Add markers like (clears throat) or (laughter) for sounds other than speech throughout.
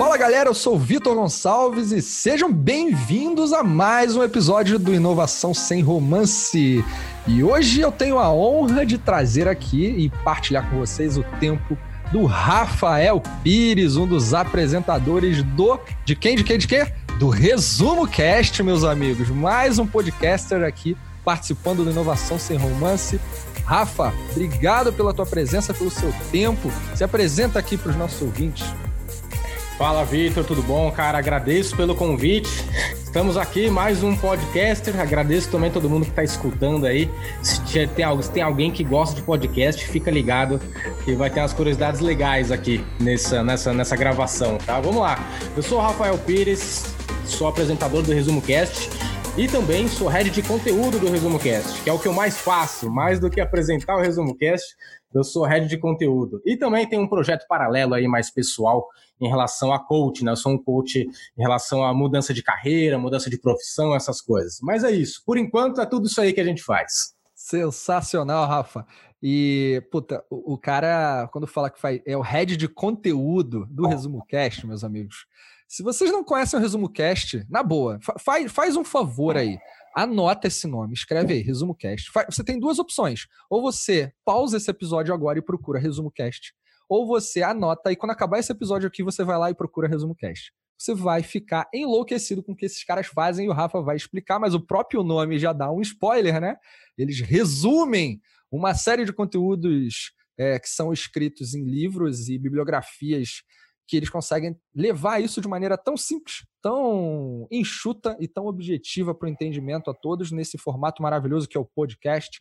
Fala galera, eu sou Vitor Gonçalves e sejam bem-vindos a mais um episódio do Inovação Sem Romance. E hoje eu tenho a honra de trazer aqui e partilhar com vocês o tempo do Rafael Pires, um dos apresentadores do. De quem? De quem? De quem? Do Resumo Cast, meus amigos. Mais um podcaster aqui participando do Inovação Sem Romance. Rafa, obrigado pela tua presença, pelo seu tempo. Se apresenta aqui para os nossos ouvintes. Fala, Vitor, tudo bom? Cara, agradeço pelo convite. Estamos aqui, mais um podcaster. Agradeço também todo mundo que está escutando aí. Se tem, se tem alguém que gosta de podcast, fica ligado que vai ter umas curiosidades legais aqui nessa, nessa, nessa gravação, tá? Vamos lá. Eu sou o Rafael Pires, sou apresentador do Resumo Cast e também sou head de conteúdo do Resumo Cast, que é o que eu mais faço, mais do que apresentar o Resumo Cast, eu sou head de conteúdo. E também tem um projeto paralelo aí mais pessoal em relação a coach, né? Eu sou um coach em relação à mudança de carreira, mudança de profissão, essas coisas. Mas é isso. Por enquanto, é tudo isso aí que a gente faz. Sensacional, Rafa. E, puta, o, o cara, quando fala que faz, é o head de conteúdo do Resumo Cast, meus amigos. Se vocês não conhecem o Resumo Cast, na boa, faz, faz um favor aí. Anota esse nome, escreve aí, Resumo Cast. Você tem duas opções. Ou você pausa esse episódio agora e procura Resumo Cast ou você anota e quando acabar esse episódio aqui, você vai lá e procura Resumo Cast. Você vai ficar enlouquecido com o que esses caras fazem e o Rafa vai explicar, mas o próprio nome já dá um spoiler, né? Eles resumem uma série de conteúdos é, que são escritos em livros e bibliografias que eles conseguem levar isso de maneira tão simples, tão enxuta e tão objetiva para o entendimento a todos nesse formato maravilhoso que é o podcast.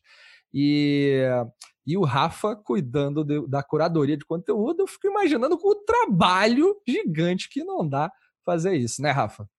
E e o Rafa cuidando de, da curadoria de conteúdo, eu fico imaginando o trabalho gigante que não dá fazer isso, né, Rafa?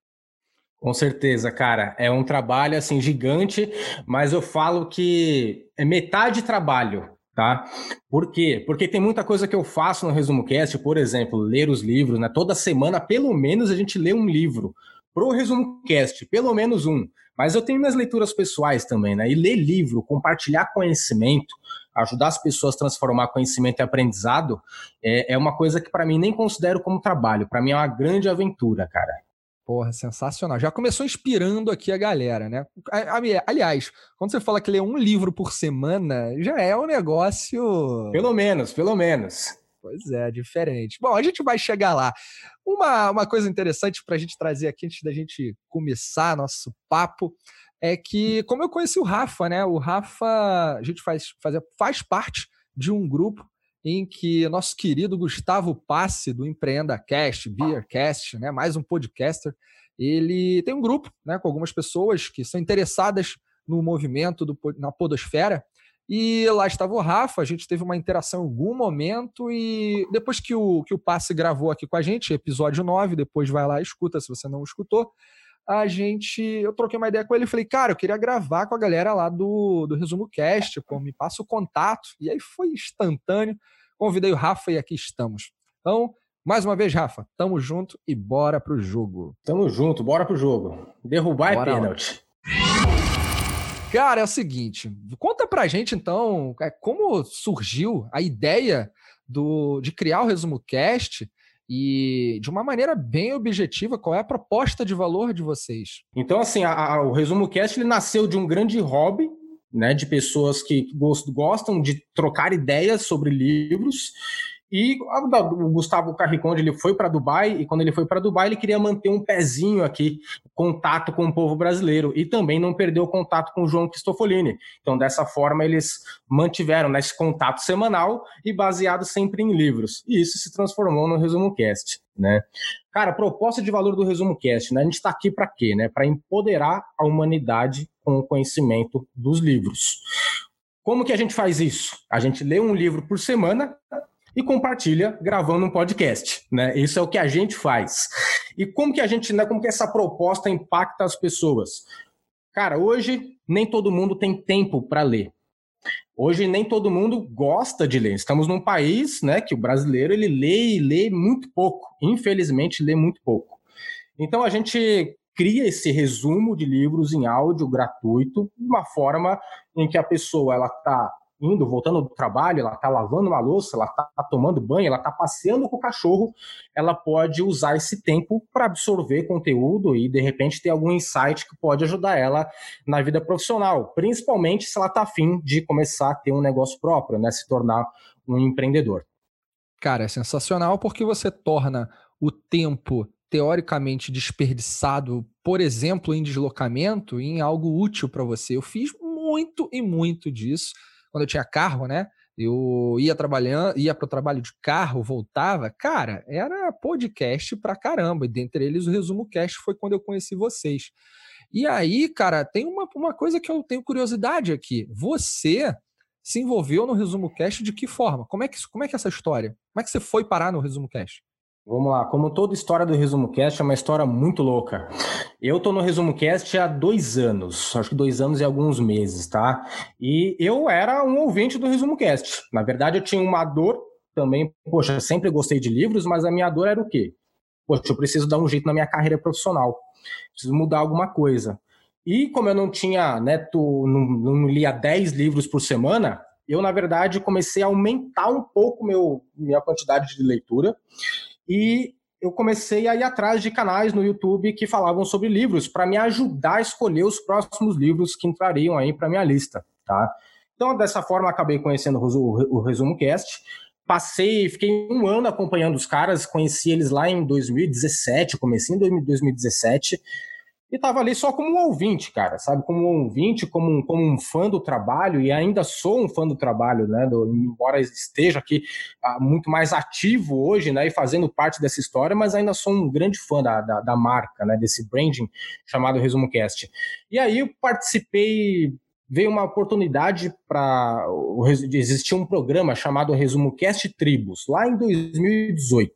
Com certeza, cara. É um trabalho assim gigante, mas eu falo que é metade trabalho, tá? Por quê? Porque tem muita coisa que eu faço no Resumo Cast, por exemplo, ler os livros, né? Toda semana, pelo menos, a gente lê um livro. Pro Resumo Cast, pelo menos um. Mas eu tenho minhas leituras pessoais também, né? E ler livro, compartilhar conhecimento, ajudar as pessoas a transformar conhecimento em aprendizado, é, é uma coisa que para mim nem considero como trabalho. Para mim é uma grande aventura, cara. Porra, sensacional. Já começou inspirando aqui a galera, né? Aliás, quando você fala que lê um livro por semana, já é um negócio. Pelo menos, pelo menos. Pois é, diferente. Bom, a gente vai chegar lá. Uma, uma coisa interessante para a gente trazer aqui antes da gente começar nosso papo é que, como eu conheci o Rafa, né? O Rafa, a gente faz, faz, faz parte de um grupo em que nosso querido Gustavo Passe, do Empreenda Cast, Beercast, né? Mais um podcaster, ele tem um grupo, né? Com algumas pessoas que são interessadas no movimento do, na podosfera. E lá estava o Rafa, a gente teve uma interação em algum momento e depois que o, que o Passe gravou aqui com a gente, episódio 9, depois vai lá e escuta se você não escutou, a gente. Eu troquei uma ideia com ele e falei, cara, eu queria gravar com a galera lá do, do Resumo Cast, pô, me passa o contato. E aí foi instantâneo. Convidei o Rafa e aqui estamos. Então, mais uma vez, Rafa, tamo junto e bora pro jogo. Tamo junto, bora pro jogo. Derrubar bora é pênalti. Cara, é o seguinte, conta pra gente então é, como surgiu a ideia do, de criar o Resumo Cast e de uma maneira bem objetiva, qual é a proposta de valor de vocês? Então, assim, a, a, o Resumo Cast ele nasceu de um grande hobby, né, de pessoas que gostam de trocar ideias sobre livros e o Gustavo Carriconde ele foi para Dubai e quando ele foi para Dubai ele queria manter um pezinho aqui, contato com o povo brasileiro e também não perdeu o contato com o João Cristofolini. Então dessa forma eles mantiveram nesse contato semanal e baseado sempre em livros. E isso se transformou no Resumo Cast, né? Cara, proposta de valor do Resumo Cast, né? A gente está aqui para quê, né? Para empoderar a humanidade com o conhecimento dos livros. Como que a gente faz isso? A gente lê um livro por semana e compartilha gravando um podcast, né? Isso é o que a gente faz. E como que a gente, né, como que essa proposta impacta as pessoas? Cara, hoje nem todo mundo tem tempo para ler. Hoje nem todo mundo gosta de ler. Estamos num país, né, que o brasileiro ele lê e lê muito pouco. Infelizmente, lê muito pouco. Então a gente cria esse resumo de livros em áudio gratuito, de uma forma em que a pessoa ela está indo, voltando do trabalho, ela está lavando uma louça, ela está tomando banho, ela está passeando com o cachorro, ela pode usar esse tempo para absorver conteúdo e, de repente, ter algum insight que pode ajudar ela na vida profissional, principalmente se ela está afim de começar a ter um negócio próprio, né? Se tornar um empreendedor. Cara, é sensacional porque você torna o tempo teoricamente desperdiçado, por exemplo, em deslocamento, em algo útil para você. Eu fiz muito e muito disso quando eu tinha carro, né? Eu ia trabalhando, ia para o trabalho de carro, voltava, cara, era podcast pra caramba. E dentre eles, o Resumo Cast foi quando eu conheci vocês. E aí, cara, tem uma, uma coisa que eu tenho curiosidade aqui. Você se envolveu no Resumo Cast de que forma? Como é que, como é, que é essa história? Como é que você foi parar no Resumo Cast? Vamos lá, como toda história do Resumo Cast é uma história muito louca. Eu tô no Resumo Cast há dois anos, acho que dois anos e alguns meses, tá? E eu era um ouvinte do Resumo Cast. Na verdade, eu tinha uma dor também, poxa, sempre gostei de livros, mas a minha dor era o quê? Poxa, eu preciso dar um jeito na minha carreira profissional, preciso mudar alguma coisa. E como eu não tinha, né, não, não lia 10 livros por semana, eu, na verdade, comecei a aumentar um pouco meu, minha quantidade de leitura e eu comecei a ir atrás de canais no YouTube que falavam sobre livros para me ajudar a escolher os próximos livros que entrariam aí para minha lista, tá? Então, dessa forma, acabei conhecendo o Resumo Cast. Passei, fiquei um ano acompanhando os caras, conheci eles lá em 2017, comecei em 2017 e tava ali só como um ouvinte, cara, sabe? Como um ouvinte, como um, como um fã do trabalho, e ainda sou um fã do trabalho, né? Do, embora esteja aqui ah, muito mais ativo hoje, né? E fazendo parte dessa história, mas ainda sou um grande fã da, da, da marca, né? Desse branding chamado Resumo Cast. E aí eu participei veio uma oportunidade para existir um programa chamado Resumo Cast Tribos, lá em 2018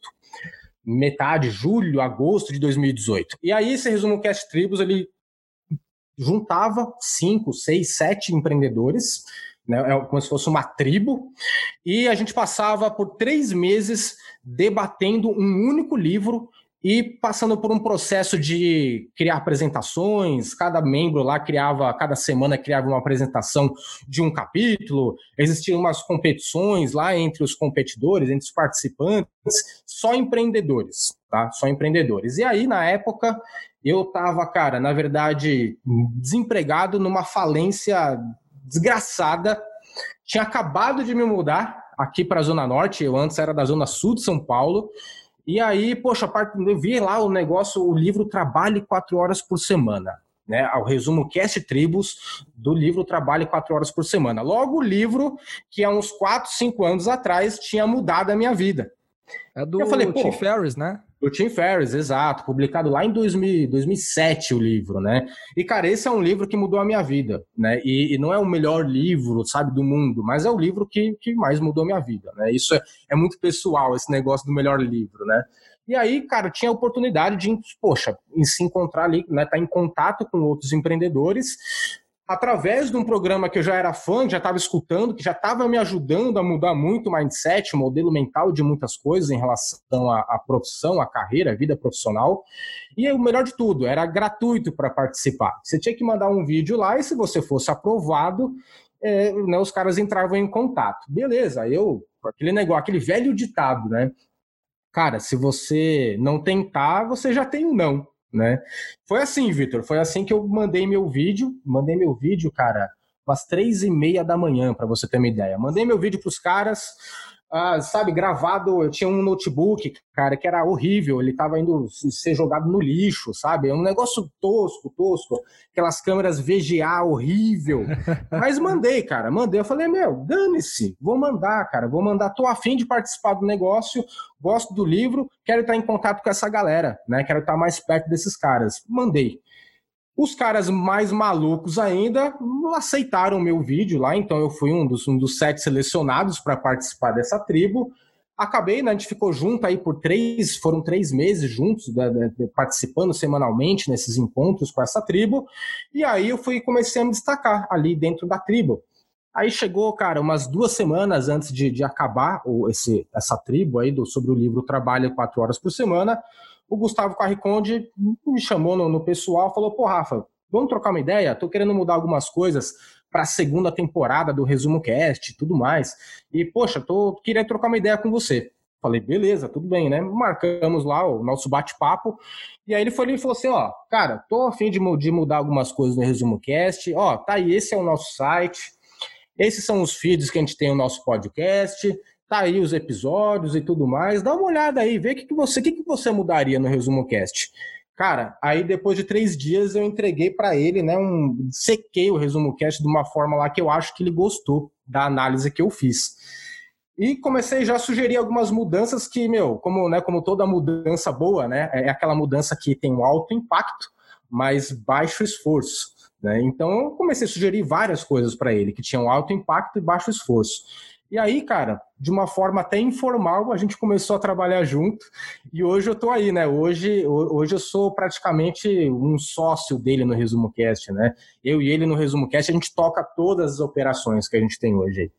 metade, julho, agosto de 2018. E aí esse resumo Cast Tribos, ele juntava cinco, seis, sete empreendedores, né, é como se fosse uma tribo, e a gente passava por três meses debatendo um único livro e passando por um processo de criar apresentações, cada membro lá criava, cada semana criava uma apresentação de um capítulo, existiam umas competições lá entre os competidores, entre os participantes, só empreendedores, tá? Só empreendedores. E aí, na época, eu estava, cara, na verdade, desempregado numa falência desgraçada, tinha acabado de me mudar aqui para a Zona Norte, eu antes era da Zona Sul de São Paulo, e aí, poxa, eu vi lá o negócio, o livro Trabalhe quatro horas por semana. Né, o resumo Cast Tribos do livro Trabalhe quatro horas por semana. Logo, o livro que há uns 4, 5 anos atrás tinha mudado a minha vida. É do eu falei, Tim Ferriss, né? Do Tim Ferriss, exato. Publicado lá em 2000, 2007 o livro, né? E, cara, esse é um livro que mudou a minha vida, né? E, e, não é o melhor livro, sabe, do mundo, mas é o livro que, que mais mudou a minha vida, né? Isso é, é muito pessoal, esse negócio do melhor livro, né? E aí, cara, tinha a oportunidade de, poxa, se encontrar ali, né? Tá em contato com outros empreendedores através de um programa que eu já era fã, já estava escutando, que já estava me ajudando a mudar muito o mindset, o modelo mental de muitas coisas em relação à, à profissão, à carreira, à vida profissional. E o melhor de tudo, era gratuito para participar. Você tinha que mandar um vídeo lá e se você fosse aprovado, é, né, os caras entravam em contato. Beleza, eu, aquele negócio, aquele velho ditado, né? Cara, se você não tentar, você já tem um não né? Foi assim, Vitor, foi assim que eu mandei meu vídeo, mandei meu vídeo, cara, umas três e meia da manhã, para você ter uma ideia. Mandei meu vídeo para os caras, ah, sabe, gravado, eu tinha um notebook, cara, que era horrível, ele tava indo ser jogado no lixo, sabe? É um negócio tosco, tosco, aquelas câmeras VGA horrível. (laughs) Mas mandei, cara, mandei. Eu falei, meu, dane-se, vou mandar, cara, vou mandar, tô afim de participar do negócio, gosto do livro, quero estar em contato com essa galera, né? Quero estar mais perto desses caras. Mandei. Os caras mais malucos ainda aceitaram o meu vídeo lá, então eu fui um dos, um dos sete selecionados para participar dessa tribo. Acabei, né, a gente ficou junto aí por três, foram três meses juntos, né, né, participando semanalmente nesses encontros com essa tribo, e aí eu fui comecei a me destacar ali dentro da tribo. Aí chegou, cara, umas duas semanas antes de, de acabar o, esse, essa tribo aí do, sobre o livro Trabalho Quatro Horas por Semana, o Gustavo Carriconde me chamou no, no pessoal, falou: pô, Rafa, vamos trocar uma ideia? Tô querendo mudar algumas coisas para a segunda temporada do Resumo Cast e tudo mais. E, poxa, tô, queria trocar uma ideia com você. Falei, beleza, tudo bem, né? Marcamos lá o nosso bate-papo. E aí ele foi ali e falou assim: ó, cara, tô a fim de, de mudar algumas coisas no Resumo Cast. Ó, tá aí, esse é o nosso site. Esses são os feeds que a gente tem no nosso podcast. Tá aí os episódios e tudo mais. Dá uma olhada aí, vê o que, que você, que, que você mudaria no Resumo Cast. Cara, aí depois de três dias eu entreguei para ele, né? Um sequei o Resumo Cast de uma forma lá que eu acho que ele gostou da análise que eu fiz. E comecei já a sugerir algumas mudanças que, meu, como, né, como toda mudança boa, né, é aquela mudança que tem um alto impacto, mas baixo esforço. Né? Então, eu comecei a sugerir várias coisas para ele, que tinham alto impacto e baixo esforço. E aí, cara, de uma forma até informal, a gente começou a trabalhar junto. E hoje eu tô aí, né? Hoje, hoje eu sou praticamente um sócio dele no Resumo Cast, né? Eu e ele no Resumo Cast, a gente toca todas as operações que a gente tem hoje aí.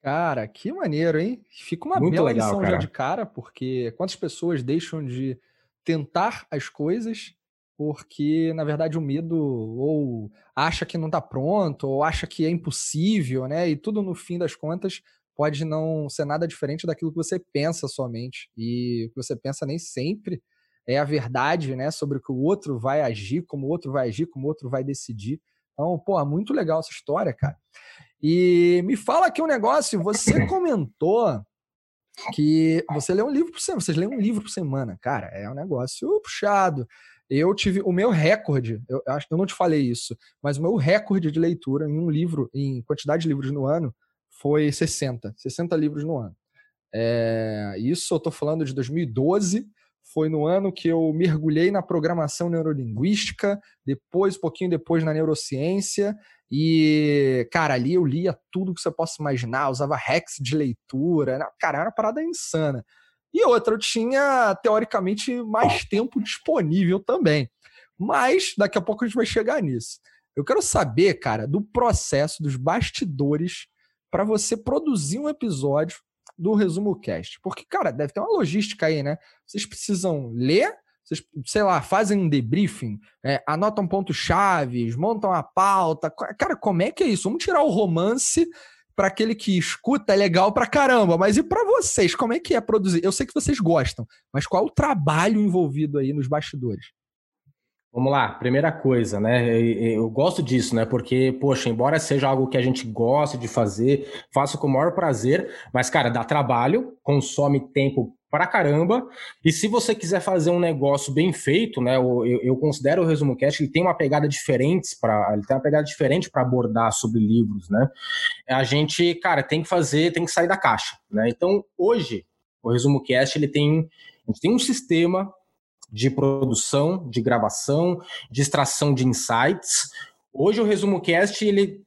Cara, que maneiro, hein? Fica uma Muito bela legal, lição cara. já de cara, porque quantas pessoas deixam de tentar as coisas porque, na verdade, o medo ou acha que não está pronto, ou acha que é impossível, né? E tudo, no fim das contas, pode não ser nada diferente daquilo que você pensa somente. E o que você pensa nem sempre é a verdade, né? Sobre o que o outro vai agir, como o outro vai agir, como o outro vai decidir. Então, pô, muito legal essa história, cara. E me fala aqui um negócio, você (laughs) comentou que você lê um livro por semana, vocês lêem um livro por semana. Cara, é um negócio puxado. Eu tive o meu recorde, eu acho eu não te falei isso, mas o meu recorde de leitura em um livro, em quantidade de livros no ano, foi 60. 60 livros no ano. É, isso eu estou falando de 2012 foi no ano que eu mergulhei na programação neurolinguística, depois, um pouquinho depois, na neurociência. E, cara, ali eu lia tudo que você possa imaginar, usava hacks de leitura. Cara, era uma parada insana. E outra, eu tinha, teoricamente, mais tempo disponível também. Mas daqui a pouco a gente vai chegar nisso. Eu quero saber, cara, do processo, dos bastidores, para você produzir um episódio do Resumo Cast. Porque, cara, deve ter uma logística aí, né? Vocês precisam ler, vocês, sei lá, fazem um debriefing, é, anotam pontos chaves, montam a pauta. Cara, como é que é isso? Vamos tirar o romance para aquele que escuta, é legal pra caramba. Mas e para vocês, como é que é produzir? Eu sei que vocês gostam, mas qual é o trabalho envolvido aí nos bastidores? Vamos lá, primeira coisa, né? Eu gosto disso, né? Porque, poxa, embora seja algo que a gente gosta de fazer, faço com o maior prazer, mas, cara, dá trabalho, consome tempo pra caramba. E se você quiser fazer um negócio bem feito, né? Eu, eu considero o Resumo Cast, ele tem uma pegada diferente para, ele tem uma pegada diferente para abordar sobre livros, né? A gente, cara, tem que fazer, tem que sair da caixa, né? Então, hoje, o Resumo Cast, ele tem, a gente tem um sistema de produção, de gravação, de extração de insights. Hoje o Resumo Cast, ele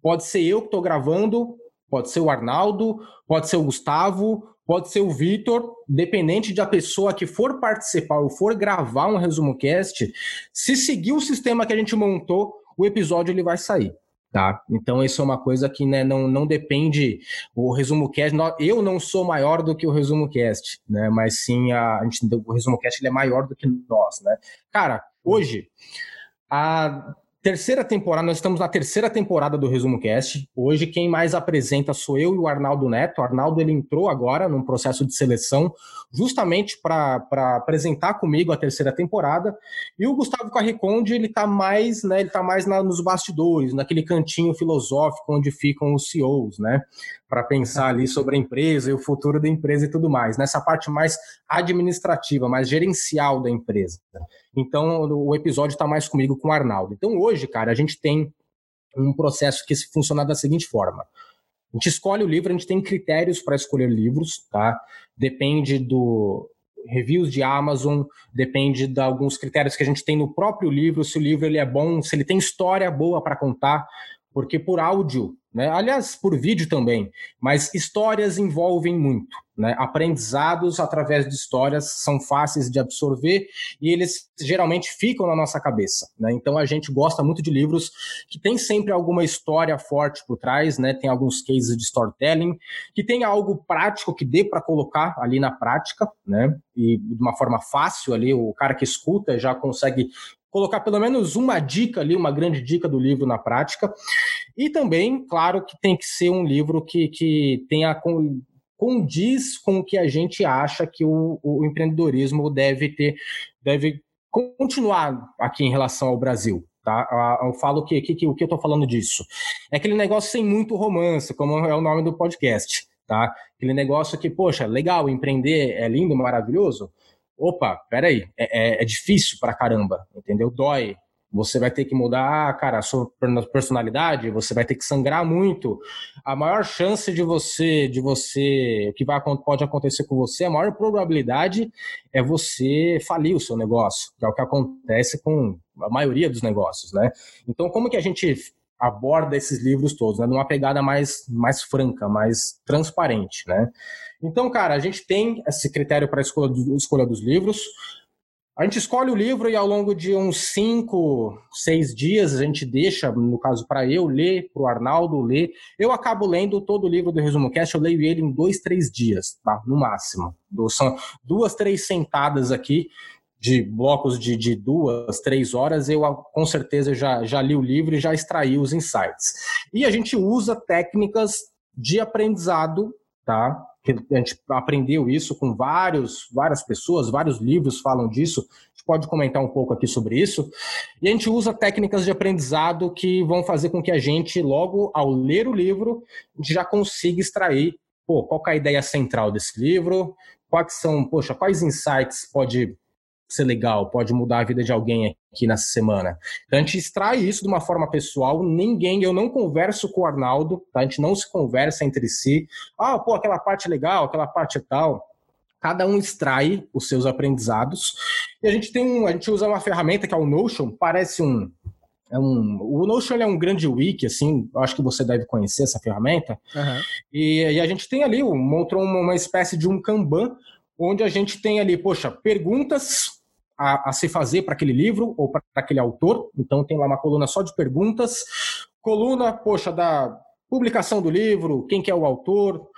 pode ser eu que estou gravando, pode ser o Arnaldo, pode ser o Gustavo, pode ser o Vitor, dependente da pessoa que for participar ou for gravar um Resumo Cast, se seguir o sistema que a gente montou, o episódio ele vai sair. Tá? Então, isso é uma coisa que né, não, não depende. O resumo cast, eu não sou maior do que o resumo cast, né? Mas sim, a, a gente, o resumo cast ele é maior do que nós, né? Cara, hoje, a Terceira temporada, nós estamos na terceira temporada do Resumo Cast. Hoje quem mais apresenta sou eu e o Arnaldo Neto. O Arnaldo ele entrou agora num processo de seleção, justamente para apresentar comigo a terceira temporada. E o Gustavo Carriconde ele está mais, né, ele tá mais na, nos bastidores, naquele cantinho filosófico onde ficam os CEOs, né, para pensar ali sobre a empresa e o futuro da empresa e tudo mais. Nessa parte mais administrativa, mais gerencial da empresa. Então, o episódio está mais comigo com o Arnaldo. Então, hoje, cara, a gente tem um processo que funciona da seguinte forma. A gente escolhe o livro, a gente tem critérios para escolher livros, tá? Depende do reviews de Amazon, depende de alguns critérios que a gente tem no próprio livro, se o livro ele é bom, se ele tem história boa para contar, porque por áudio né? Aliás, por vídeo também, mas histórias envolvem muito. Né? Aprendizados através de histórias são fáceis de absorver e eles geralmente ficam na nossa cabeça. Né? Então a gente gosta muito de livros que tem sempre alguma história forte por trás, né? tem alguns cases de storytelling, que tem algo prático que dê para colocar ali na prática, né? e de uma forma fácil ali, o cara que escuta já consegue colocar pelo menos uma dica ali, uma grande dica do livro na prática. E também, claro, que tem que ser um livro que, que tenha condiz com o que a gente acha que o, o empreendedorismo deve ter, deve continuar aqui em relação ao Brasil. Tá? Eu falo que, que, que o que eu estou falando disso é aquele negócio sem muito romance, como é o nome do podcast, tá? Aquele negócio que, poxa, legal, empreender é lindo, maravilhoso. Opa, peraí, é, é, é difícil pra caramba, entendeu? Dói, você vai ter que mudar, cara, a sua personalidade, você vai ter que sangrar muito. A maior chance de você, de você, o que vai, pode acontecer com você, a maior probabilidade é você falir o seu negócio, que é o que acontece com a maioria dos negócios, né? Então, como que a gente aborda esses livros todos, né? Numa pegada mais, mais franca, mais transparente, né? Então, cara, a gente tem esse critério para a escolha, escolha dos livros. A gente escolhe o livro e ao longo de uns cinco, seis dias a gente deixa, no caso para eu ler, para o Arnaldo ler. Eu acabo lendo todo o livro do Resumo Cast, eu leio ele em dois, três dias, tá? No máximo. São duas, três sentadas aqui de blocos de, de duas, três horas, eu com certeza já, já li o livro e já extraí os insights. E a gente usa técnicas de aprendizado, tá? A gente aprendeu isso com vários, várias pessoas, vários livros falam disso. A gente pode comentar um pouco aqui sobre isso. E a gente usa técnicas de aprendizado que vão fazer com que a gente, logo ao ler o livro, já consiga extrair pô, qual é a ideia central desse livro, quais são, poxa, quais insights pode ser legal, pode mudar a vida de alguém aqui nessa semana. Então a gente extrai isso de uma forma pessoal, ninguém, eu não converso com o Arnaldo, tá? a gente não se conversa entre si. Ah, pô, aquela parte legal, aquela parte tal. Cada um extrai os seus aprendizados. E a gente tem um, a gente usa uma ferramenta que é o Notion, parece um é um, o Notion é um grande wiki, assim, acho que você deve conhecer essa ferramenta. Uhum. E, e, a gente tem ali, montou uma, uma espécie de um Kanban, onde a gente tem ali, poxa, perguntas a, a se fazer para aquele livro ou para aquele autor. Então tem lá uma coluna só de perguntas, coluna, poxa, da publicação do livro, quem que é o autor,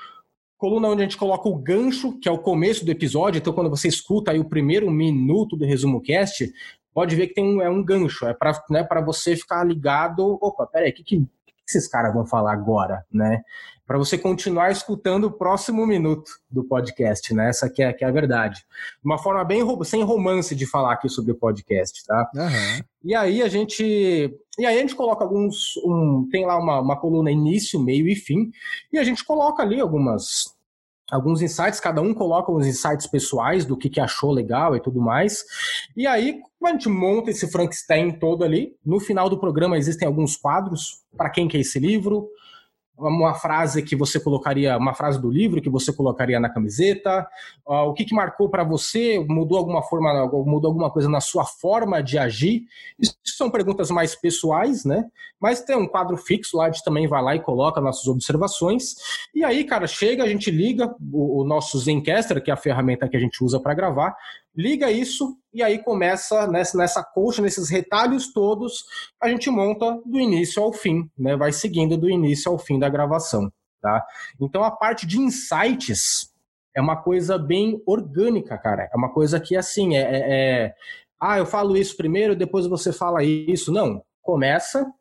coluna onde a gente coloca o gancho, que é o começo do episódio. Então, quando você escuta aí o primeiro minuto do resumo cast, pode ver que tem um, é um gancho, é para né, você ficar ligado. Opa, peraí, o que, que, esses caras vão falar agora, né? Para você continuar escutando o próximo minuto do podcast, né? Essa que é, que é a verdade. Uma forma bem sem romance de falar aqui sobre o podcast, tá? Uhum. E aí a gente. E aí a gente coloca alguns. Um, tem lá uma, uma coluna início, meio e fim. E a gente coloca ali algumas alguns insights, cada um coloca os insights pessoais do que, que achou legal e tudo mais. E aí, a gente monta esse Frankenstein todo ali, no final do programa existem alguns quadros, para quem quer esse livro, uma frase que você colocaria, uma frase do livro que você colocaria na camiseta, uh, o que, que marcou para você, mudou alguma forma, mudou alguma coisa na sua forma de agir. Isso são perguntas mais pessoais, né? Mas tem um quadro fixo lá, a gente também vai lá e coloca nossas observações. E aí, cara, chega, a gente liga o, o nosso Zencaster, que é a ferramenta que a gente usa para gravar, liga isso e aí começa nessa, nessa coxa, nesses retalhos todos, a gente monta do início ao fim, né? Vai seguindo do início ao fim da gravação, tá? Então a parte de insights é uma coisa bem orgânica, cara. É uma coisa que assim é, é, é... ah, eu falo isso primeiro, depois você fala isso. Não, começa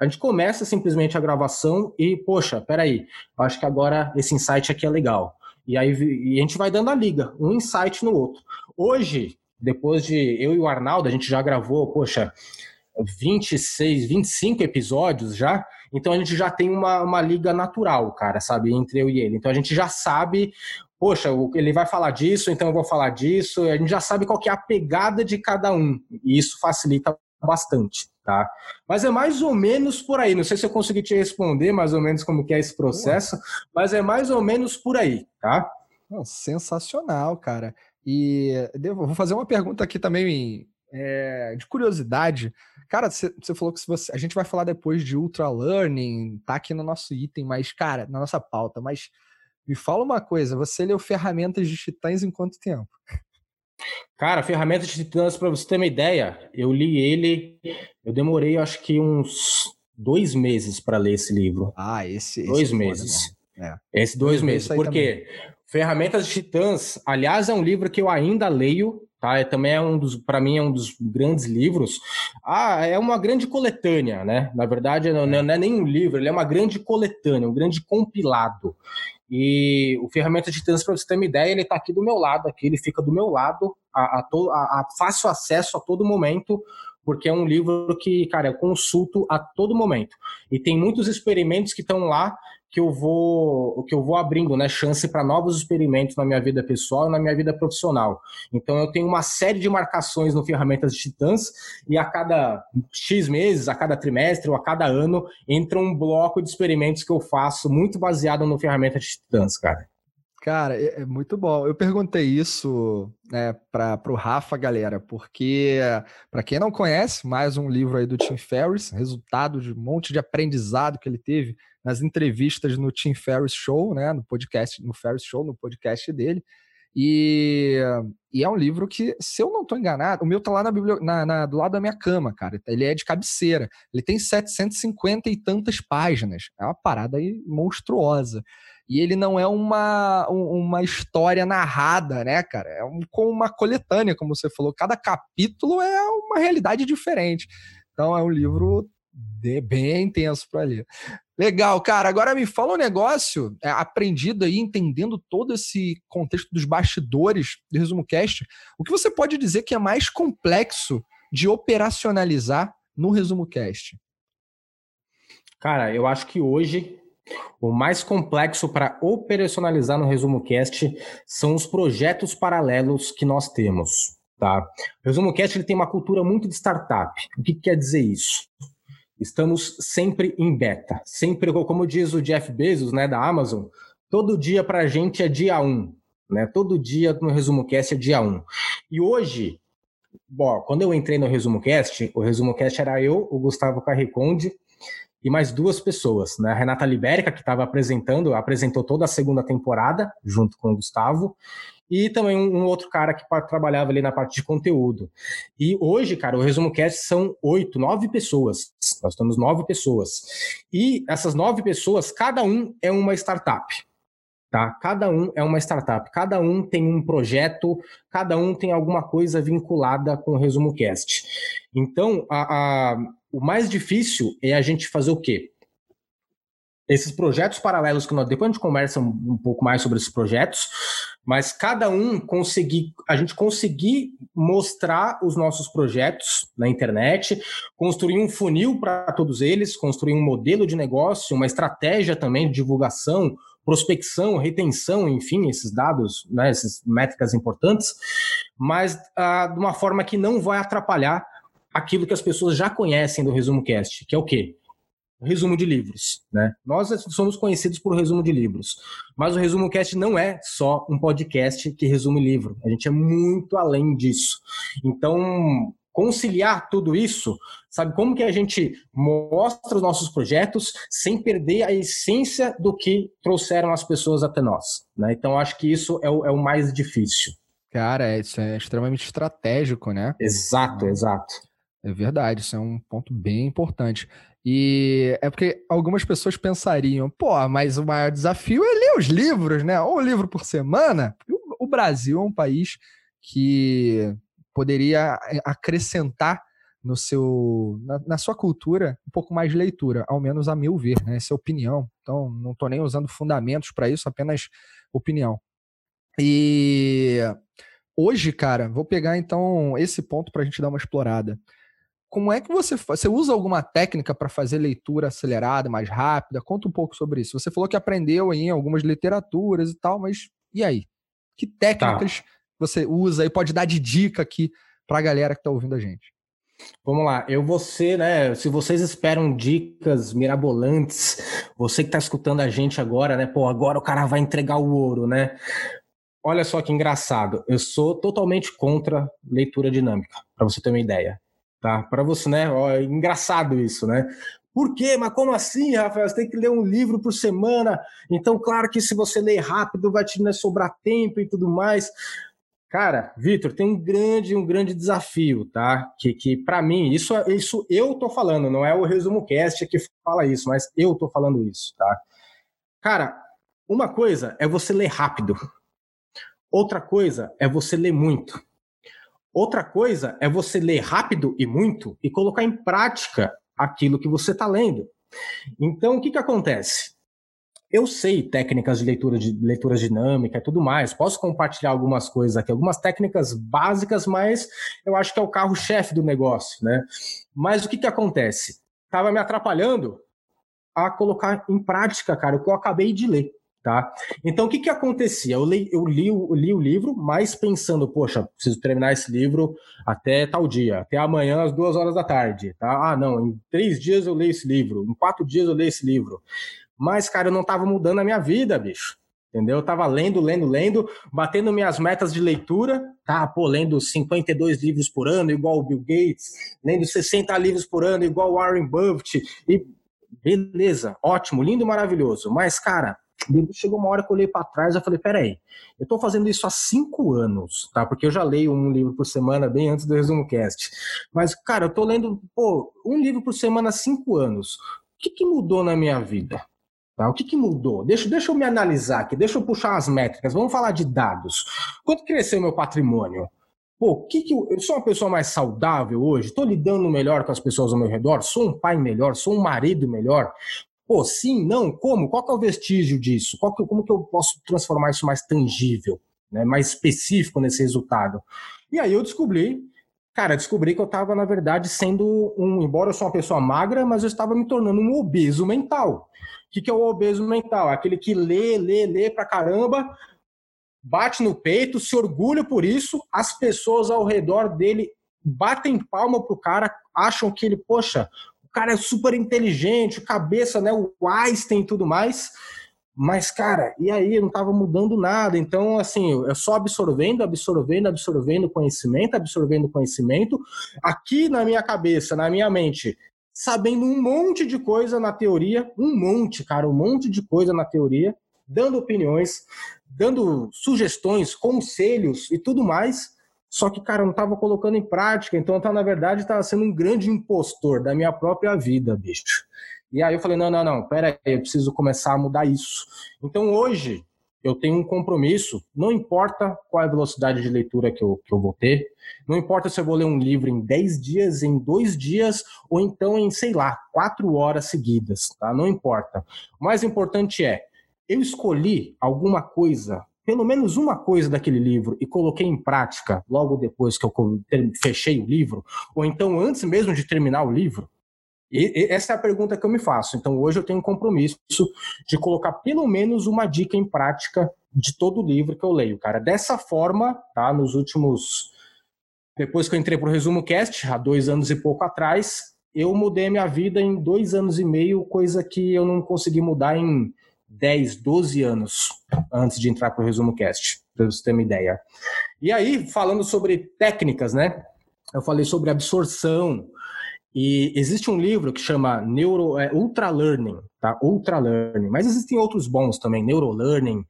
a gente começa simplesmente a gravação e, poxa, peraí, acho que agora esse insight aqui é legal. E aí e a gente vai dando a liga, um insight no outro. Hoje, depois de eu e o Arnaldo, a gente já gravou, poxa, 26, 25 episódios já, então a gente já tem uma, uma liga natural, cara, sabe, entre eu e ele. Então a gente já sabe, poxa, ele vai falar disso, então eu vou falar disso, a gente já sabe qual que é a pegada de cada um, e isso facilita bastante, tá? Mas é mais ou menos por aí, não sei se eu consegui te responder mais ou menos como que é esse processo, mas é mais ou menos por aí, tá? sensacional, cara. E devo, vou fazer uma pergunta aqui também é, de curiosidade. Cara, você falou que se você, a gente vai falar depois de ultra learning, tá aqui no nosso item, mas cara, na nossa pauta, mas me fala uma coisa, você leu ferramentas de titãs em quanto tempo? Cara, ferramentas de titãs, para você ter uma ideia, eu li ele, eu demorei acho que uns dois meses para ler esse livro. Ah, esse. Dois esse meses. É. Esse dois, dois meses. Por quê? Ferramentas de Titãs, aliás, é um livro que eu ainda leio tá? É, também é um dos, para mim, é um dos grandes livros. Ah, é uma grande coletânea, né? Na verdade, não, não é nem um livro, ele é uma grande coletânea, um grande compilado. E o Ferramenta de Titãs, para você ter uma ideia, ele está aqui do meu lado, aqui, ele fica do meu lado, a, a, to, a, a fácil acesso a todo momento, porque é um livro que, cara, eu consulto a todo momento. E tem muitos experimentos que estão lá que eu vou que eu vou abrindo né, chance para novos experimentos na minha vida pessoal e na minha vida profissional. Então eu tenho uma série de marcações no Ferramentas de Titãs e a cada X meses, a cada trimestre ou a cada ano entra um bloco de experimentos que eu faço muito baseado no Ferramentas de Titãs, cara. Cara, é, é muito bom. Eu perguntei isso né, para o Rafa, galera, porque, para quem não conhece, mais um livro aí do Tim Ferriss, resultado de um monte de aprendizado que ele teve nas entrevistas no Tim Ferriss Show, né, no podcast, no Ferriss Show, no podcast dele. E, e é um livro que, se eu não estou enganado, o meu tá lá na, na, na, do lado da minha cama, cara. Ele é de cabeceira. Ele tem 750 e tantas páginas. É uma parada aí monstruosa. E ele não é uma, uma história narrada, né, cara? É um, como uma coletânea, como você falou. Cada capítulo é uma realidade diferente. Então é um livro de, bem intenso para ler. Legal, cara. Agora me fala um negócio é, aprendido aí, entendendo todo esse contexto dos bastidores do Resumo Cast. O que você pode dizer que é mais complexo de operacionalizar no Resumo Cast? Cara, eu acho que hoje o mais complexo para operacionalizar no Resumo Cast são os projetos paralelos que nós temos. Tá? O Resumo Cast ele tem uma cultura muito de startup. O que, que quer dizer isso? Estamos sempre em beta. Sempre, como diz o Jeff Bezos, né, da Amazon, todo dia para a gente é dia 1. Né? Todo dia no Resumo Cast é dia 1. E hoje, bom, quando eu entrei no Resumo Cast, o Resumo Cast era eu, o Gustavo Carriconde e mais duas pessoas, né? A Renata Libérica, que estava apresentando, apresentou toda a segunda temporada junto com o Gustavo, e também um, um, outro cara que trabalhava ali na parte de conteúdo. E hoje, cara, o Resumo Cast são oito, nove pessoas. Nós temos nove pessoas. E essas nove pessoas, cada um é uma startup. Tá? Cada um é uma startup, cada um tem um projeto, cada um tem alguma coisa vinculada com o Resumo Cast. Então, a, a, o mais difícil é a gente fazer o quê? Esses projetos paralelos que nós depois a gente conversa um, um, pouco mais sobre esses projetos, mas cada um conseguir a gente conseguir mostrar os nossos projetos na internet, construir um funil para todos eles, construir um modelo de negócio, uma estratégia também de divulgação, prospecção, retenção, enfim, esses dados, né, essas métricas importantes, mas ah, de uma forma que não vai atrapalhar aquilo que as pessoas já conhecem do Resumo Cast, que é o quê? Resumo de livros, né? Nós somos conhecidos por resumo de livros, mas o Resumo Cast não é só um podcast que resume livro. A gente é muito além disso. Então, conciliar tudo isso, sabe como que a gente mostra os nossos projetos sem perder a essência do que trouxeram as pessoas até nós, né? Então, acho que isso é o, é o mais difícil. Cara, isso é extremamente estratégico, né? Exato, exato. É verdade, isso é um ponto bem importante. E é porque algumas pessoas pensariam, pô, mas o maior desafio é ler os livros, né? Um livro por semana. O Brasil é um país que poderia acrescentar no seu, na, na, sua cultura um pouco mais de leitura, ao menos a meu ver, né? Essa é opinião. Então, não estou nem usando fundamentos para isso, apenas opinião. E hoje, cara, vou pegar então esse ponto para a gente dar uma explorada como é que você você usa alguma técnica para fazer leitura acelerada, mais rápida? Conta um pouco sobre isso. Você falou que aprendeu em algumas literaturas e tal, mas e aí? Que técnicas tá. você usa e pode dar de dica aqui para a galera que está ouvindo a gente? Vamos lá, eu vou ser, né? Se vocês esperam dicas mirabolantes, você que está escutando a gente agora, né? Pô, agora o cara vai entregar o ouro, né? Olha só que engraçado, eu sou totalmente contra leitura dinâmica, para você ter uma ideia tá? Para você, né? Ó, é engraçado isso, né? Por quê? Mas como assim, Rafael? Você tem que ler um livro por semana. Então, claro que se você ler rápido, vai te né, sobrar tempo e tudo mais. Cara, Vitor, tem um grande, um grande desafio, tá? Que, que para mim, isso, isso eu tô falando, não é o resumo cast que fala isso, mas eu tô falando isso, tá? Cara, uma coisa é você ler rápido. Outra coisa é você ler muito. Outra coisa é você ler rápido e muito e colocar em prática aquilo que você está lendo. Então, o que, que acontece? Eu sei técnicas de leitura, de leitura dinâmica e tudo mais. Posso compartilhar algumas coisas aqui, algumas técnicas básicas, mas eu acho que é o carro-chefe do negócio, né? Mas o que, que acontece? Estava me atrapalhando a colocar em prática, cara, o que eu acabei de ler. Tá? Então, o que, que acontecia? Eu li, eu, li, eu li o livro, mas pensando, poxa, preciso terminar esse livro até tal dia, até amanhã às duas horas da tarde. Tá? Ah, não, em três dias eu leio esse livro, em quatro dias eu leio esse livro. Mas, cara, eu não estava mudando a minha vida, bicho. Entendeu? Eu tava lendo, lendo, lendo, batendo minhas metas de leitura, tá? Pô, lendo 52 livros por ano, igual o Bill Gates, lendo 60 livros por ano, igual o Warren Buffett, e beleza, ótimo, lindo, maravilhoso. Mas, cara, chegou uma hora que eu olhei para trás e falei, peraí, eu estou fazendo isso há cinco anos, tá? Porque eu já leio um livro por semana bem antes do Resumo Cast. Mas, cara, eu estou lendo, pô, um livro por semana há cinco anos. O que, que mudou na minha vida? Tá? O que, que mudou? Deixa, deixa eu me analisar aqui, deixa eu puxar as métricas, vamos falar de dados. Quanto cresceu meu patrimônio? Pô, que que eu, eu, sou uma pessoa mais saudável hoje? Estou lidando melhor com as pessoas ao meu redor? Sou um pai melhor? Sou um marido melhor? Pô, sim, não, como? Qual que é o vestígio disso? Que, como que eu posso transformar isso mais tangível, né, mais específico nesse resultado? E aí eu descobri, cara, descobri que eu estava, na verdade, sendo um, embora eu sou uma pessoa magra, mas eu estava me tornando um obeso mental. O que, que é o obeso mental? Aquele que lê, lê, lê pra caramba, bate no peito, se orgulha por isso, as pessoas ao redor dele batem palma pro cara, acham que ele, poxa, cara é super inteligente, cabeça, né? O Einstein e tudo mais. Mas, cara, e aí? Não estava mudando nada. Então, assim, eu só absorvendo, absorvendo, absorvendo conhecimento, absorvendo conhecimento. Aqui na minha cabeça, na minha mente, sabendo um monte de coisa na teoria, um monte, cara, um monte de coisa na teoria, dando opiniões, dando sugestões, conselhos e tudo mais. Só que, cara, eu não estava colocando em prática, então eu, na verdade, estava sendo um grande impostor da minha própria vida, bicho. E aí eu falei, não, não, não, pera aí, eu preciso começar a mudar isso. Então hoje eu tenho um compromisso, não importa qual é a velocidade de leitura que eu, que eu vou ter, não importa se eu vou ler um livro em 10 dias, em dois dias, ou então em, sei lá, quatro horas seguidas, tá? Não importa. O mais importante é, eu escolhi alguma coisa pelo menos uma coisa daquele livro e coloquei em prática logo depois que eu fechei o livro, ou então antes mesmo de terminar o livro? E, e essa é a pergunta que eu me faço. Então hoje eu tenho um compromisso de colocar pelo menos uma dica em prática de todo livro que eu leio, cara. Dessa forma, tá? Nos últimos. Depois que eu entrei para o Resumo Cast, há dois anos e pouco atrás, eu mudei minha vida em dois anos e meio, coisa que eu não consegui mudar em 10, 12 anos antes de entrar para o Resumo Cast, para você ter uma ideia. E aí, falando sobre técnicas, né? Eu falei sobre absorção. E existe um livro que chama Neuro, é, Ultra Learning, tá? Ultra Learning. Mas existem outros bons também, Neuro Learning.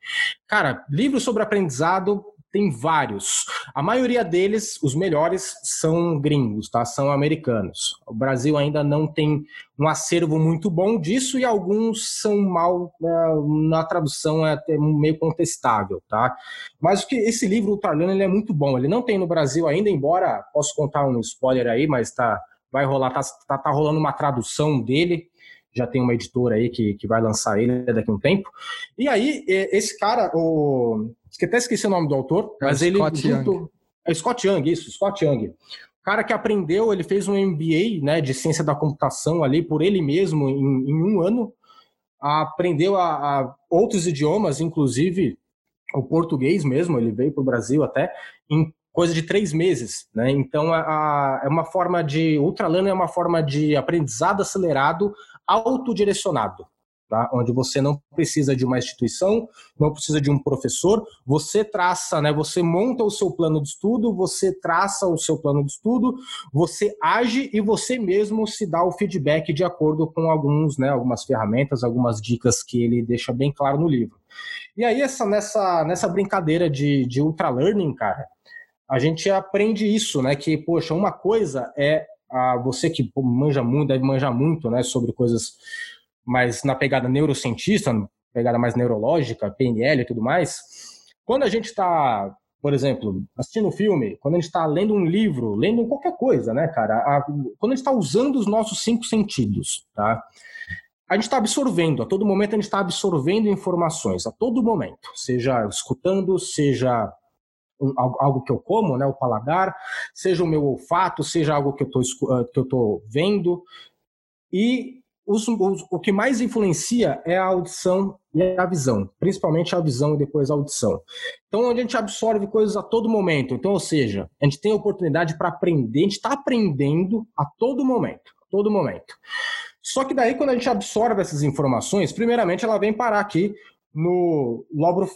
Cara, livros sobre aprendizado tem vários. A maioria deles, os melhores, são gringos, tá? São americanos. O Brasil ainda não tem um acervo muito bom disso e alguns são mal né, na tradução é até meio contestável, tá? Mas que esse livro Ultraliano ele é muito bom. Ele não tem no Brasil ainda, embora posso contar um spoiler aí, mas tá vai rolar, tá, tá, tá rolando uma tradução dele já tem uma editora aí que, que vai lançar ele daqui a um tempo. E aí, esse cara, o, que até esqueci o nome do autor, é mas ele. Scott junto, Young. É Scott Young, isso, Scott Young. O cara que aprendeu, ele fez um MBA né, de ciência da computação ali por ele mesmo em, em um ano. Aprendeu a, a, outros idiomas, inclusive o português mesmo, ele veio para o Brasil até, em coisa de três meses. Né? Então, é uma forma de. Ultralano é uma forma de aprendizado acelerado, autodirecionado tá? onde você não precisa de uma instituição, não precisa de um professor, você traça, né? você monta o seu plano de estudo, você traça o seu plano de estudo, você age e você mesmo se dá o feedback de acordo com alguns, né, algumas ferramentas, algumas dicas que ele deixa bem claro no livro. E aí, essa, nessa, nessa brincadeira de, de ultra learning, cara, a gente aprende isso, né? Que, poxa, uma coisa é a, você que manja muito, deve manjar muito, né, sobre coisas mais na pegada neurocientista, pegada mais neurológica, PNL e tudo mais, quando a gente está por exemplo, assistindo um filme, quando a gente está lendo um livro, lendo qualquer coisa, né, cara? A, quando a gente está usando os nossos cinco sentidos, tá? A gente está absorvendo, a todo momento a gente está absorvendo informações, a todo momento, seja escutando, seja um, algo que eu como, né, o paladar, seja o meu olfato, seja algo que eu estou tô vendo. E os, os, o que mais influencia é a audição e a visão, principalmente a visão e depois a audição. Então, a gente absorve coisas a todo momento. Então, ou seja, a gente tem a oportunidade para aprender, a gente está aprendendo a todo momento, a todo momento. Só que daí, quando a gente absorve essas informações, primeiramente ela vem parar aqui no lobo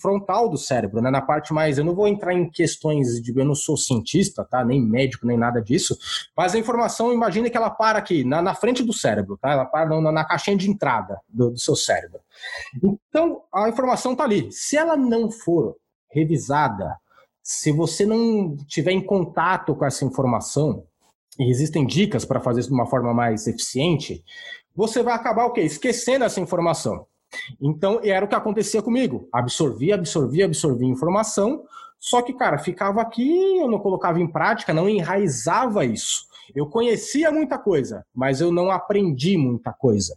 frontal do cérebro, né? na parte mais. Eu não vou entrar em questões de. Eu não sou cientista, tá? Nem médico, nem nada disso. Mas a informação, imagine que ela para aqui, na, na frente do cérebro, tá? Ela para na, na caixinha de entrada do, do seu cérebro. Então, a informação tá ali. Se ela não for revisada, se você não tiver em contato com essa informação, e existem dicas para fazer isso de uma forma mais eficiente, você vai acabar o quê? Esquecendo essa informação. Então, era o que acontecia comigo. Absorvia, absorvia, absorvia informação, só que, cara, ficava aqui, eu não colocava em prática, não enraizava isso. Eu conhecia muita coisa, mas eu não aprendi muita coisa.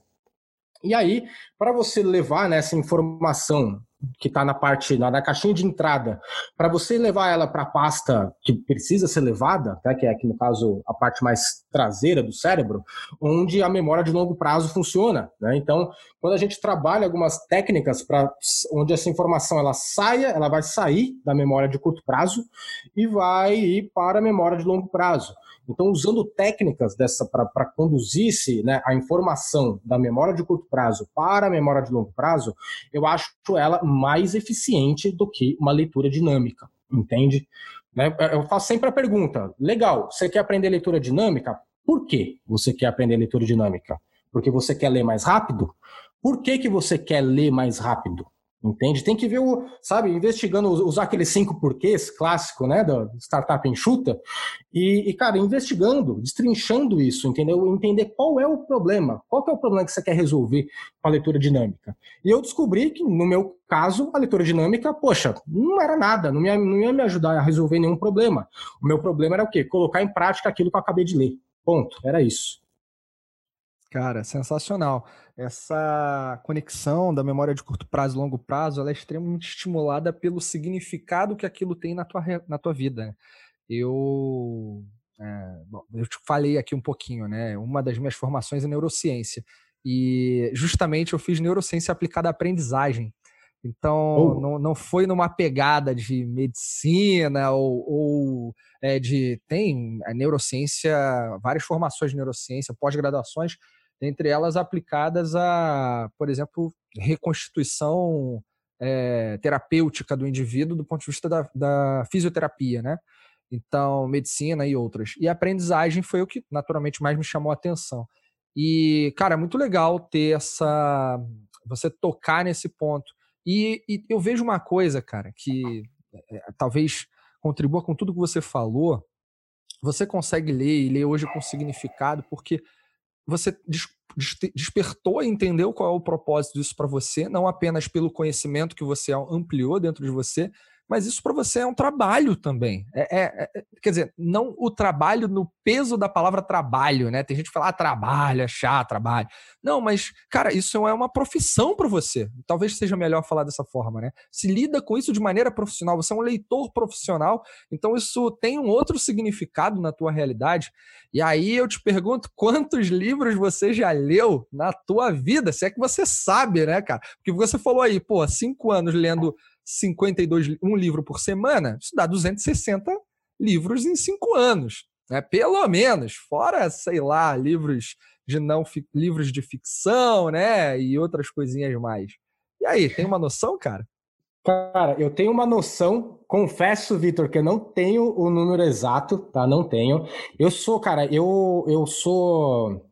E aí, para você levar nessa né, informação que está na parte, na, na, caixinha de entrada, para você levar ela para a pasta que precisa ser levada, né, que é aqui no caso a parte mais traseira do cérebro, onde a memória de longo prazo funciona. Né? Então, quando a gente trabalha algumas técnicas para onde essa informação ela saia, ela vai sair da memória de curto prazo e vai ir para a memória de longo prazo. Então, usando técnicas dessa para conduzir né, a informação da memória de curto prazo para a memória de longo prazo, eu acho ela mais eficiente do que uma leitura dinâmica, entende? Né? Eu faço sempre a pergunta: legal, você quer aprender leitura dinâmica? Por que você quer aprender leitura dinâmica? Porque você quer ler mais rápido? Por que, que você quer ler mais rápido? Entende? Tem que ver o, sabe, investigando, usar aqueles cinco porquês clássico, né, da startup enxuta, e, e, cara, investigando, destrinchando isso, entendeu? Entender qual é o problema, qual é o problema que você quer resolver com a leitura dinâmica. E eu descobri que, no meu caso, a leitura dinâmica, poxa, não era nada, não ia, não ia me ajudar a resolver nenhum problema. O meu problema era o quê? Colocar em prática aquilo que eu acabei de ler. Ponto, era isso. Cara, sensacional. Essa conexão da memória de curto prazo e longo prazo, ela é extremamente estimulada pelo significado que aquilo tem na tua, na tua vida. Eu, é, bom, eu te falei aqui um pouquinho, né? Uma das minhas formações é neurociência. E justamente eu fiz neurociência aplicada à aprendizagem. Então, oh. não, não foi numa pegada de medicina ou, ou é, de. Tem a neurociência, várias formações de neurociência, pós-graduações entre elas aplicadas a, por exemplo, reconstituição é, terapêutica do indivíduo do ponto de vista da, da, fisioterapia, né? Então, medicina e outras. E a aprendizagem foi o que naturalmente mais me chamou a atenção. E, cara, é muito legal ter essa. você tocar nesse ponto. E, e eu vejo uma coisa, cara, que é, talvez contribua com tudo que você falou. Você consegue ler e ler hoje com significado, porque você des despertou e entendeu qual é o propósito disso para você, não apenas pelo conhecimento que você ampliou dentro de você, mas isso para você é um trabalho também. É, é, é, quer dizer, não o trabalho no peso da palavra trabalho, né? Tem gente que fala, ah, trabalho, é chato, trabalho. Não, mas, cara, isso é uma profissão para você. Talvez seja melhor falar dessa forma, né? Se lida com isso de maneira profissional, você é um leitor profissional, então isso tem um outro significado na tua realidade. E aí eu te pergunto, (laughs) quantos livros você já leu na tua vida? Se é que você sabe, né, cara? Porque você falou aí, pô, cinco anos lendo 52, um livro por semana, isso dá 260 livros em cinco anos, né? Pelo menos, fora, sei lá, livros de não livros de ficção, né? E outras coisinhas mais. E aí, tem uma noção, cara? Cara, eu tenho uma noção, confesso, Vitor, que eu não tenho o número exato, tá? Não tenho. Eu sou, cara, eu, eu sou.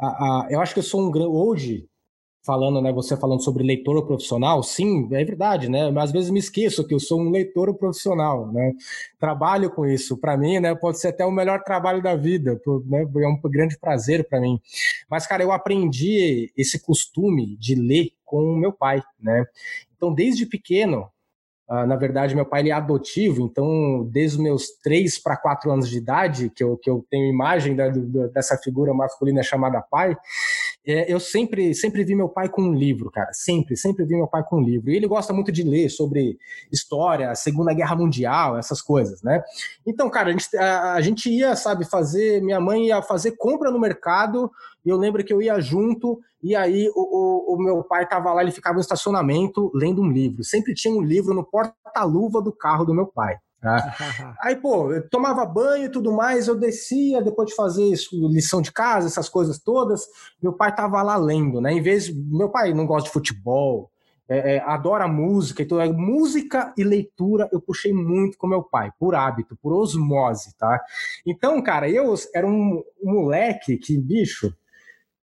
A, a, eu acho que eu sou um grande. Hoje, falando, né, você falando sobre leitor profissional, sim, é verdade, né? Mas às vezes me esqueço que eu sou um leitor profissional, né? Trabalho com isso, para mim, né? Pode ser até o melhor trabalho da vida, né? É um grande prazer para mim. Mas cara, eu aprendi esse costume de ler com meu pai, né? Então, desde pequeno, Uh, na verdade, meu pai ele é adotivo, então, desde os meus três para quatro anos de idade, que eu, que eu tenho imagem da, do, dessa figura masculina chamada pai, é, eu sempre, sempre vi meu pai com um livro, cara. Sempre, sempre vi meu pai com um livro. E ele gosta muito de ler sobre história, Segunda Guerra Mundial, essas coisas, né? Então, cara, a gente, a, a gente ia, sabe, fazer. Minha mãe ia fazer compra no mercado, e eu lembro que eu ia junto, e aí o, o, o meu pai tava lá, ele ficava no estacionamento lendo um livro. Sempre tinha um livro no porta-luva do carro do meu pai. Tá? (laughs) Aí, pô, eu tomava banho e tudo mais, eu descia depois de fazer isso, lição de casa, essas coisas todas. Meu pai tava lá lendo, né? Em vez. Meu pai não gosta de futebol, é, é, adora música, então é, música e leitura eu puxei muito com meu pai, por hábito, por osmose, tá? Então, cara, eu era um, um moleque que, bicho,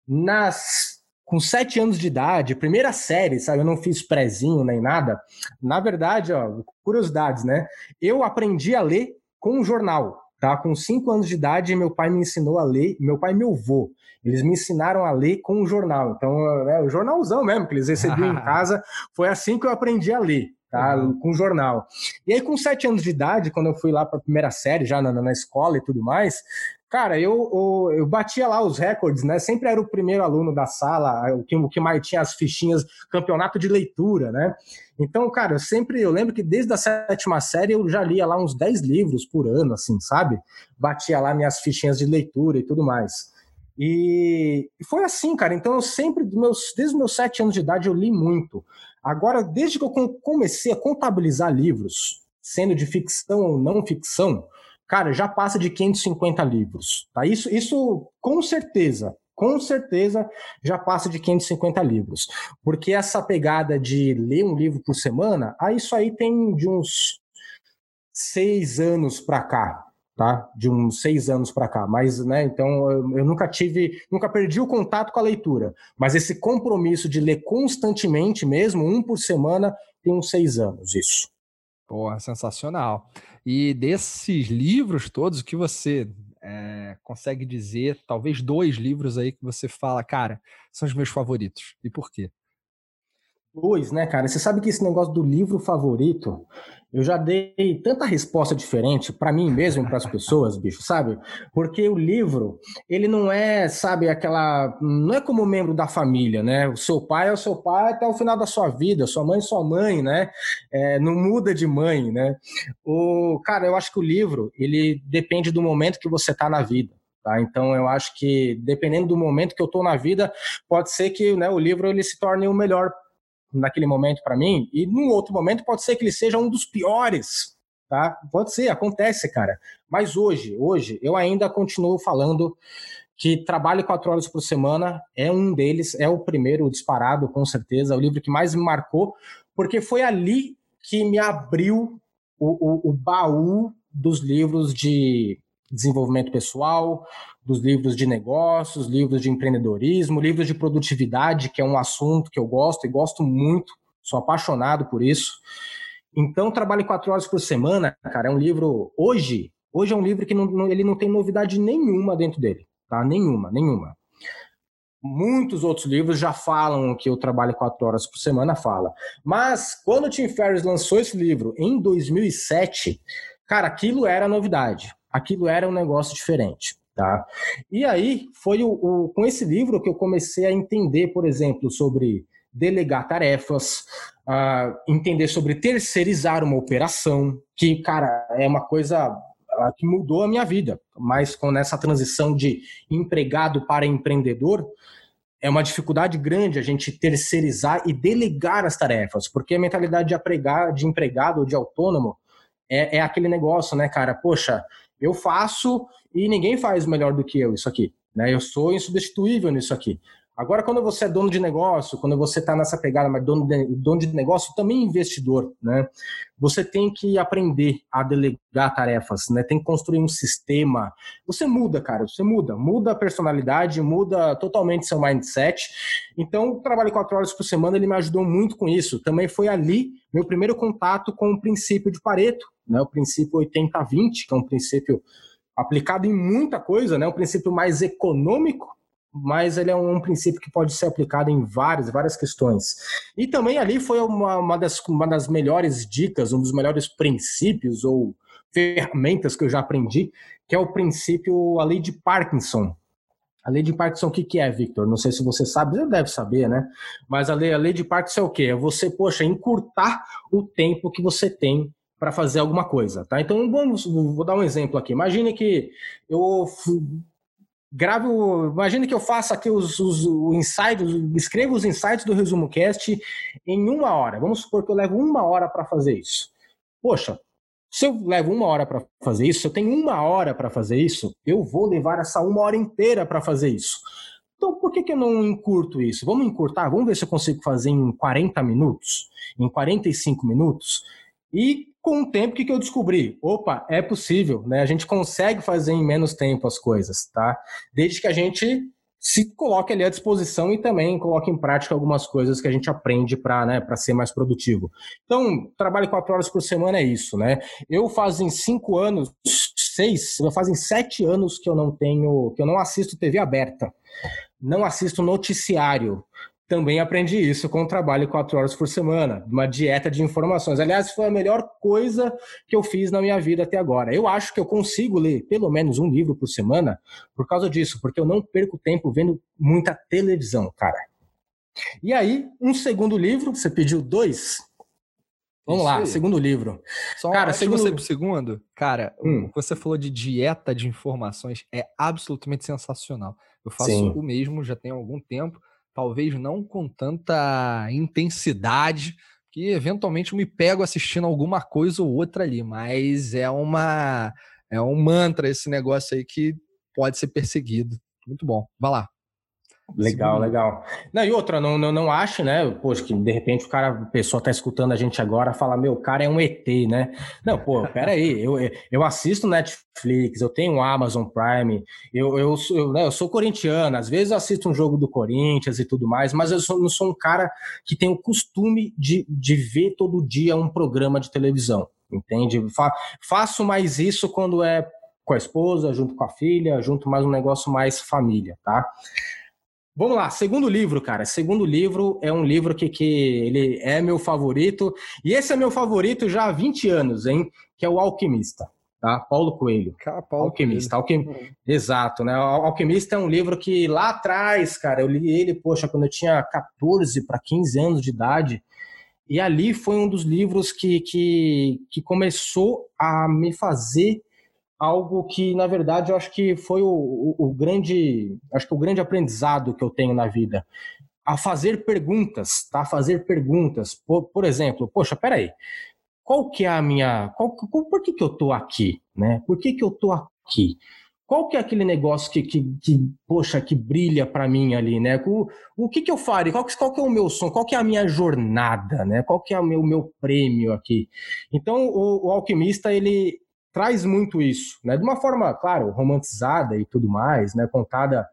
nas com sete anos de idade, primeira série, sabe? Eu não fiz prezinho nem nada. Na verdade, ó, curiosidades, né? Eu aprendi a ler com um jornal, tá? Com cinco anos de idade, meu pai me ensinou a ler, meu pai e meu avô. Eles me ensinaram a ler com um jornal. Então, é, o jornalzão mesmo que eles recebiam em (laughs) casa, foi assim que eu aprendi a ler. Tá, uhum. com jornal. E aí, com sete anos de idade, quando eu fui lá para a primeira série, já na, na escola e tudo mais, Cara, eu, eu, eu, batia lá os recordes, né? Sempre era o primeiro aluno da sala, o que, o que mais tinha as fichinhas, campeonato de leitura, né? Então, cara, eu sempre, eu lembro que desde a sétima série eu já lia lá uns 10 livros por ano, assim, sabe? Batia lá minhas fichinhas de leitura e tudo mais. E foi assim, cara. Então eu sempre, meus, desde os meus sete anos de idade, eu li muito. Agora, desde que eu comecei a contabilizar livros, sendo de ficção ou não ficção, cara, já passa de 550 livros. Tá? Isso, isso com certeza, com certeza já passa de 550 livros. Porque essa pegada de ler um livro por semana, aí isso aí tem de uns seis anos para cá, tá? De uns seis anos para cá. Mas, né, então eu, eu, nunca tive, nunca perdi o contato com a leitura. Mas esse compromisso de ler constantemente mesmo, um por semana, tem uns seis anos, isso. Porra, sensacional. E desses livros todos, o que você é, consegue dizer, talvez dois livros aí que você fala, cara, são os meus favoritos. E por quê? Dois, né, cara? Você sabe que esse negócio do livro favorito, eu já dei tanta resposta diferente para mim mesmo e para as pessoas, bicho, sabe? Porque o livro, ele não é, sabe, aquela. Não é como membro da família, né? O seu pai é o seu pai até o final da sua vida, sua mãe é sua mãe, né? É, não muda de mãe, né? O, cara, eu acho que o livro, ele depende do momento que você tá na vida. Tá? Então eu acho que dependendo do momento que eu estou na vida, pode ser que né, o livro ele se torne o melhor naquele momento para mim, e num outro momento pode ser que ele seja um dos piores, tá? Pode ser, acontece, cara. Mas hoje, hoje, eu ainda continuo falando que trabalho quatro horas por semana é um deles, é o primeiro disparado, com certeza, é o livro que mais me marcou, porque foi ali que me abriu o, o, o baú dos livros de desenvolvimento pessoal, dos livros de negócios, livros de empreendedorismo, livros de produtividade, que é um assunto que eu gosto e gosto muito, sou apaixonado por isso. Então, Trabalho Quatro Horas por Semana, cara, é um livro, hoje, hoje é um livro que não, não, ele não tem novidade nenhuma dentro dele, tá? Nenhuma, nenhuma. Muitos outros livros já falam que eu trabalho quatro horas por semana, fala. Mas, quando o Tim Ferriss lançou esse livro, em 2007, cara, aquilo era novidade. Aquilo era um negócio diferente. Tá? E aí foi o, o, com esse livro que eu comecei a entender, por exemplo, sobre delegar tarefas, uh, entender sobre terceirizar uma operação, que, cara, é uma coisa uh, que mudou a minha vida. Mas com essa transição de empregado para empreendedor, é uma dificuldade grande a gente terceirizar e delegar as tarefas, porque a mentalidade de, apregar, de empregado ou de autônomo é, é aquele negócio, né, cara? Poxa, eu faço e ninguém faz melhor do que eu isso aqui. Né? Eu sou insubstituível nisso aqui. Agora, quando você é dono de negócio, quando você está nessa pegada, mas dono de, dono de negócio, também investidor, né? Você tem que aprender a delegar tarefas, né? Tem que construir um sistema. Você muda, cara, você muda. Muda a personalidade, muda totalmente seu mindset. Então, o trabalho quatro horas por semana, ele me ajudou muito com isso. Também foi ali meu primeiro contato com o princípio de Pareto, né? O princípio 80-20, que é um princípio aplicado em muita coisa, né? Um princípio mais econômico, mas ele é um, princípio que pode ser aplicado em várias, várias questões. E também ali foi uma, uma, das, uma das melhores dicas, um dos melhores princípios ou ferramentas que eu já aprendi, que é o princípio, a lei de Parkinson. A lei de Parkinson, o que, que é, Victor? Não sei se você sabe, você deve saber, né? Mas a lei, a lei de Parkinson é o quê? É você, poxa, encurtar o tempo que você tem para fazer alguma coisa, tá? Então, vamos, vou dar um exemplo aqui. Imagine que eu gravo, imagine que eu faça aqui os, os, insights, escrevo os insights do Resumo Cast em uma hora. Vamos supor que eu levo uma hora para fazer isso. Poxa, se eu levo uma hora para fazer isso, se eu tenho uma hora para fazer isso, eu vou levar essa uma hora inteira para fazer isso. Então, por que, que eu não encurto isso? Vamos encurtar? Vamos ver se eu consigo fazer em 40 minutos, em 45 minutos. E com o tempo, o que, eu descobri? Opa, é possível, né? A gente consegue fazer em menos tempo as coisas, tá? Desde que a gente se coloque ali à disposição e também coloque em prática algumas coisas que a gente aprende para né, ser mais produtivo. Então, trabalho quatro horas por semana é isso, né? Eu fazem cinco anos, seis, fazem sete anos que eu não tenho, que eu não assisto TV aberta, não assisto noticiário, também aprendi isso com o trabalho quatro horas por semana, uma dieta de informações. Aliás, foi a melhor coisa que eu fiz na minha vida até agora. Eu acho que eu consigo ler pelo menos um livro por semana por causa disso, porque eu não perco tempo vendo muita televisão, cara. E aí, um segundo livro, você pediu dois. Vamos lá, segundo livro. Só cara, segundo... você pro segundo, cara, hum. o que você falou de dieta de informações é absolutamente sensacional. Eu faço Sim. o mesmo já tem algum tempo talvez não com tanta intensidade, que eventualmente eu me pego assistindo alguma coisa ou outra ali, mas é uma é um mantra esse negócio aí que pode ser perseguido. Muito bom. Vai lá. Legal, Sim. legal. Não, e outra, não, não, não acho, né? Poxa, que de repente o cara, a pessoa tá escutando a gente agora, fala, meu, o cara é um ET, né? Não, pô, peraí, eu, eu assisto Netflix, eu tenho Amazon Prime, eu, eu, eu, né, eu sou corintiano, às vezes eu assisto um jogo do Corinthians e tudo mais, mas eu sou, não sou um cara que tem o costume de, de ver todo dia um programa de televisão, entende? Fa faço mais isso quando é com a esposa, junto com a filha, junto mais um negócio mais família, tá? Vamos lá, segundo livro, cara. Segundo livro é um livro que, que ele é meu favorito. E esse é meu favorito já há 20 anos, hein? Que é o Alquimista, tá? Paulo Coelho. Cara, Paulo Alquimista. Coelho. Alquim... Exato, né? O Alquimista é um livro que lá atrás, cara, eu li ele, poxa, quando eu tinha 14 para 15 anos de idade. E ali foi um dos livros que, que, que começou a me fazer algo que, na verdade, eu acho que foi o, o, o, grande, acho que o grande aprendizado que eu tenho na vida. A fazer perguntas, tá? A fazer perguntas. Por, por exemplo, poxa, peraí, qual que é a minha, qual, qual, por que que eu tô aqui, né? Por que que eu tô aqui? Qual que é aquele negócio que, que, que poxa, que brilha para mim ali, né? O, o que que eu faria? Qual, qual que é o meu som? Qual que é a minha jornada, né? Qual que é o meu, meu prêmio aqui? Então, o, o alquimista, ele, traz muito isso, né? De uma forma, claro, romantizada e tudo mais, né? Contada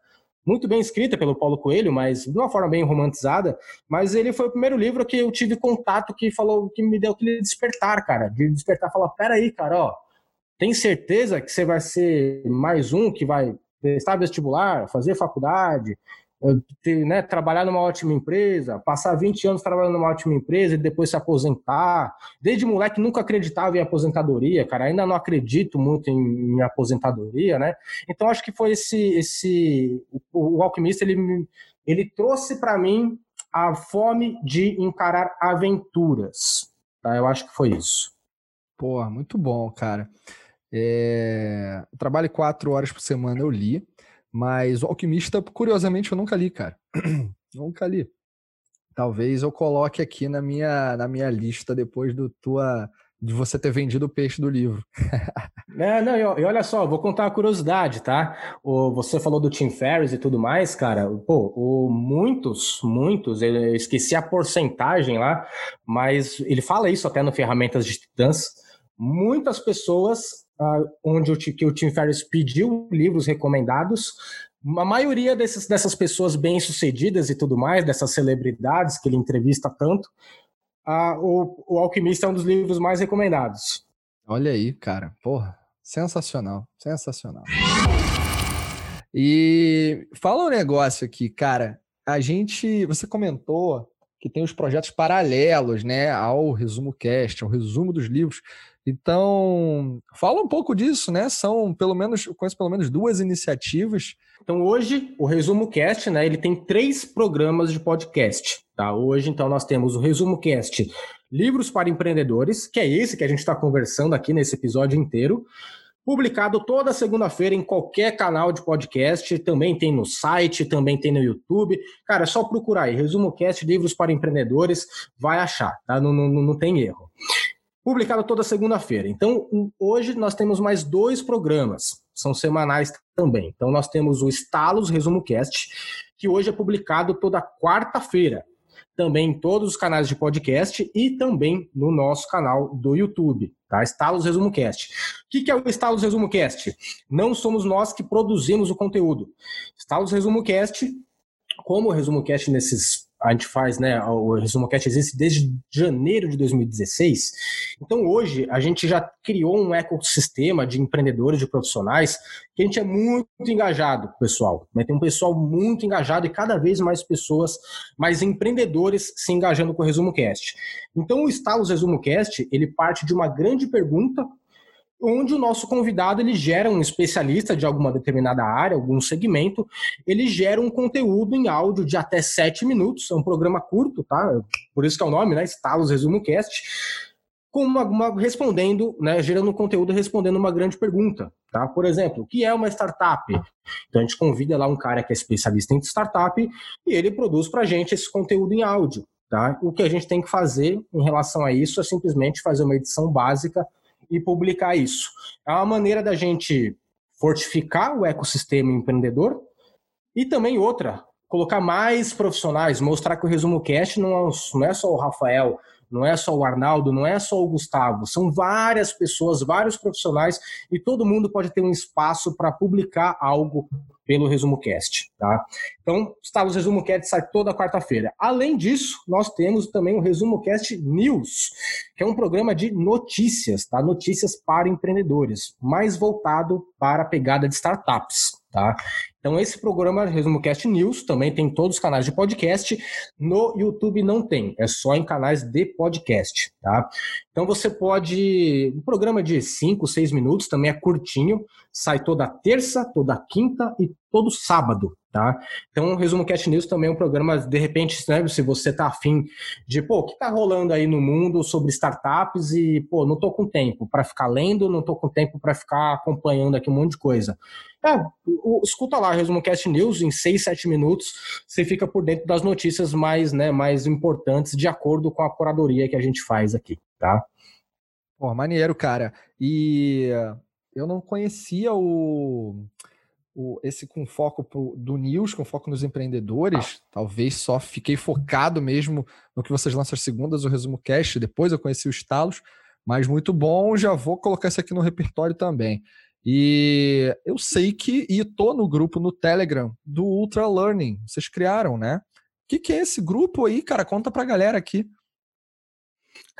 muito bem escrita pelo Paulo Coelho, mas de uma forma bem romantizada. Mas ele foi o primeiro livro que eu tive contato que falou que me deu aquele despertar, cara, de despertar, falar, pera aí, cara, ó, tem certeza que você vai ser mais um que vai prestar vestibular, fazer faculdade, ter, né, trabalhar numa ótima empresa, passar 20 anos trabalhando numa ótima empresa e depois se aposentar. Desde moleque nunca acreditava em aposentadoria, cara, ainda não acredito muito em, em aposentadoria, né? Então acho que foi esse esse o, o alquimista ele ele trouxe para mim a fome de encarar aventuras. Tá? Eu acho que foi isso. Pô, muito bom, cara. É... Trabalho quatro horas por semana, eu li. Mas o Alquimista, curiosamente, eu nunca li, cara. (clears throat) nunca li. Talvez eu coloque aqui na minha, na minha lista depois do tua de você ter vendido o peixe do livro. é, não, e, olha só, vou contar uma curiosidade, tá? O, você falou do Tim Ferriss e tudo mais, cara. Pô, o, muitos, muitos, eu esqueci a porcentagem lá, mas ele fala isso até no Ferramentas de Titãs. Muitas pessoas uh, onde o, que o Tim Ferriss pediu livros recomendados. A maioria desses, dessas pessoas bem-sucedidas e tudo mais, dessas celebridades que ele entrevista tanto, uh, o, o Alquimista é um dos livros mais recomendados. Olha aí, cara. Porra, sensacional, sensacional. E fala um negócio aqui, cara. A gente, você comentou que tem os projetos paralelos, né, ao resumo cast, ao resumo dos livros. Então, fala um pouco disso, né? São pelo menos, conheço pelo menos duas iniciativas. Então, hoje, o Resumo Cast, né, ele tem três programas de podcast, tá? Hoje, então, nós temos o Resumo Cast Livros para Empreendedores, que é esse que a gente está conversando aqui nesse episódio inteiro publicado toda segunda-feira em qualquer canal de podcast, também tem no site, também tem no YouTube. Cara, é só procurar aí, Resumo Cast Livros para Empreendedores, vai achar, tá? Não, não, não tem erro. Publicado toda segunda-feira. Então, hoje nós temos mais dois programas, são semanais também. Então, nós temos o Estalos Resumo Cast, que hoje é publicado toda quarta-feira também em todos os canais de podcast e também no nosso canal do YouTube, tá? Estalos Resumo Cast. O que é o Estalos Resumo Cast? Não somos nós que produzimos o conteúdo. Estalos Resumo Cast, como o Resumo Cast nesses a gente faz, né? O Resumo Cast existe desde janeiro de 2016. Então, hoje, a gente já criou um ecossistema de empreendedores, de profissionais, que a gente é muito engajado, pessoal. Né? Tem um pessoal muito engajado e cada vez mais pessoas, mais empreendedores se engajando com o Resumo Cast. Então, o Estalos Resumo Cast, ele parte de uma grande pergunta onde o nosso convidado ele gera um especialista de alguma determinada área, algum segmento, ele gera um conteúdo em áudio de até sete minutos, é um programa curto, tá? Por isso que é o nome, né? Estalos Resumo Cast, com uma, uma, respondendo, né, gerando conteúdo respondendo uma grande pergunta, tá? Por exemplo, o que é uma startup? Então a gente convida lá um cara que é especialista em startup e ele produz para gente esse conteúdo em áudio, tá? O que a gente tem que fazer em relação a isso é simplesmente fazer uma edição básica e publicar isso. É uma maneira da gente fortificar o ecossistema empreendedor e também outra, colocar mais profissionais, mostrar que o Resumo Cast não é só o Rafael, não é só o Arnaldo, não é só o Gustavo, são várias pessoas, vários profissionais e todo mundo pode ter um espaço para publicar algo pelo Resumo Cast, tá? Então, o Resumo Cast sai toda quarta-feira. Além disso, nós temos também o Resumo Cast News, que é um programa de notícias, tá? Notícias para empreendedores, mais voltado para a pegada de startups. Tá? Então, esse programa Resumo Cast News também tem todos os canais de podcast. No YouTube não tem, é só em canais de podcast. Tá? Então, você pode. Um programa de 5, 6 minutos também é curtinho, sai toda terça, toda quinta e todo sábado. Tá? Então, o Resumo Cast News também é um programa, de repente, né, se você tá afim de, pô, o que tá rolando aí no mundo sobre startups e, pô, não tô com tempo para ficar lendo, não tô com tempo para ficar acompanhando aqui um monte de coisa. É, escuta lá, Resumo Cast News, em 6, 7 minutos, você fica por dentro das notícias mais, né, mais importantes, de acordo com a curadoria que a gente faz aqui, tá? Pô, maneiro, cara. E eu não conhecia o o, esse com foco pro, do news, com foco nos empreendedores, talvez só fiquei focado mesmo no que vocês lançam as segundas, o resumo cast, depois eu conheci os talos, mas muito bom, já vou colocar isso aqui no repertório também. E eu sei que, e tô no grupo no Telegram do Ultra Learning, vocês criaram, né? O que, que é esse grupo aí, cara? Conta pra galera aqui.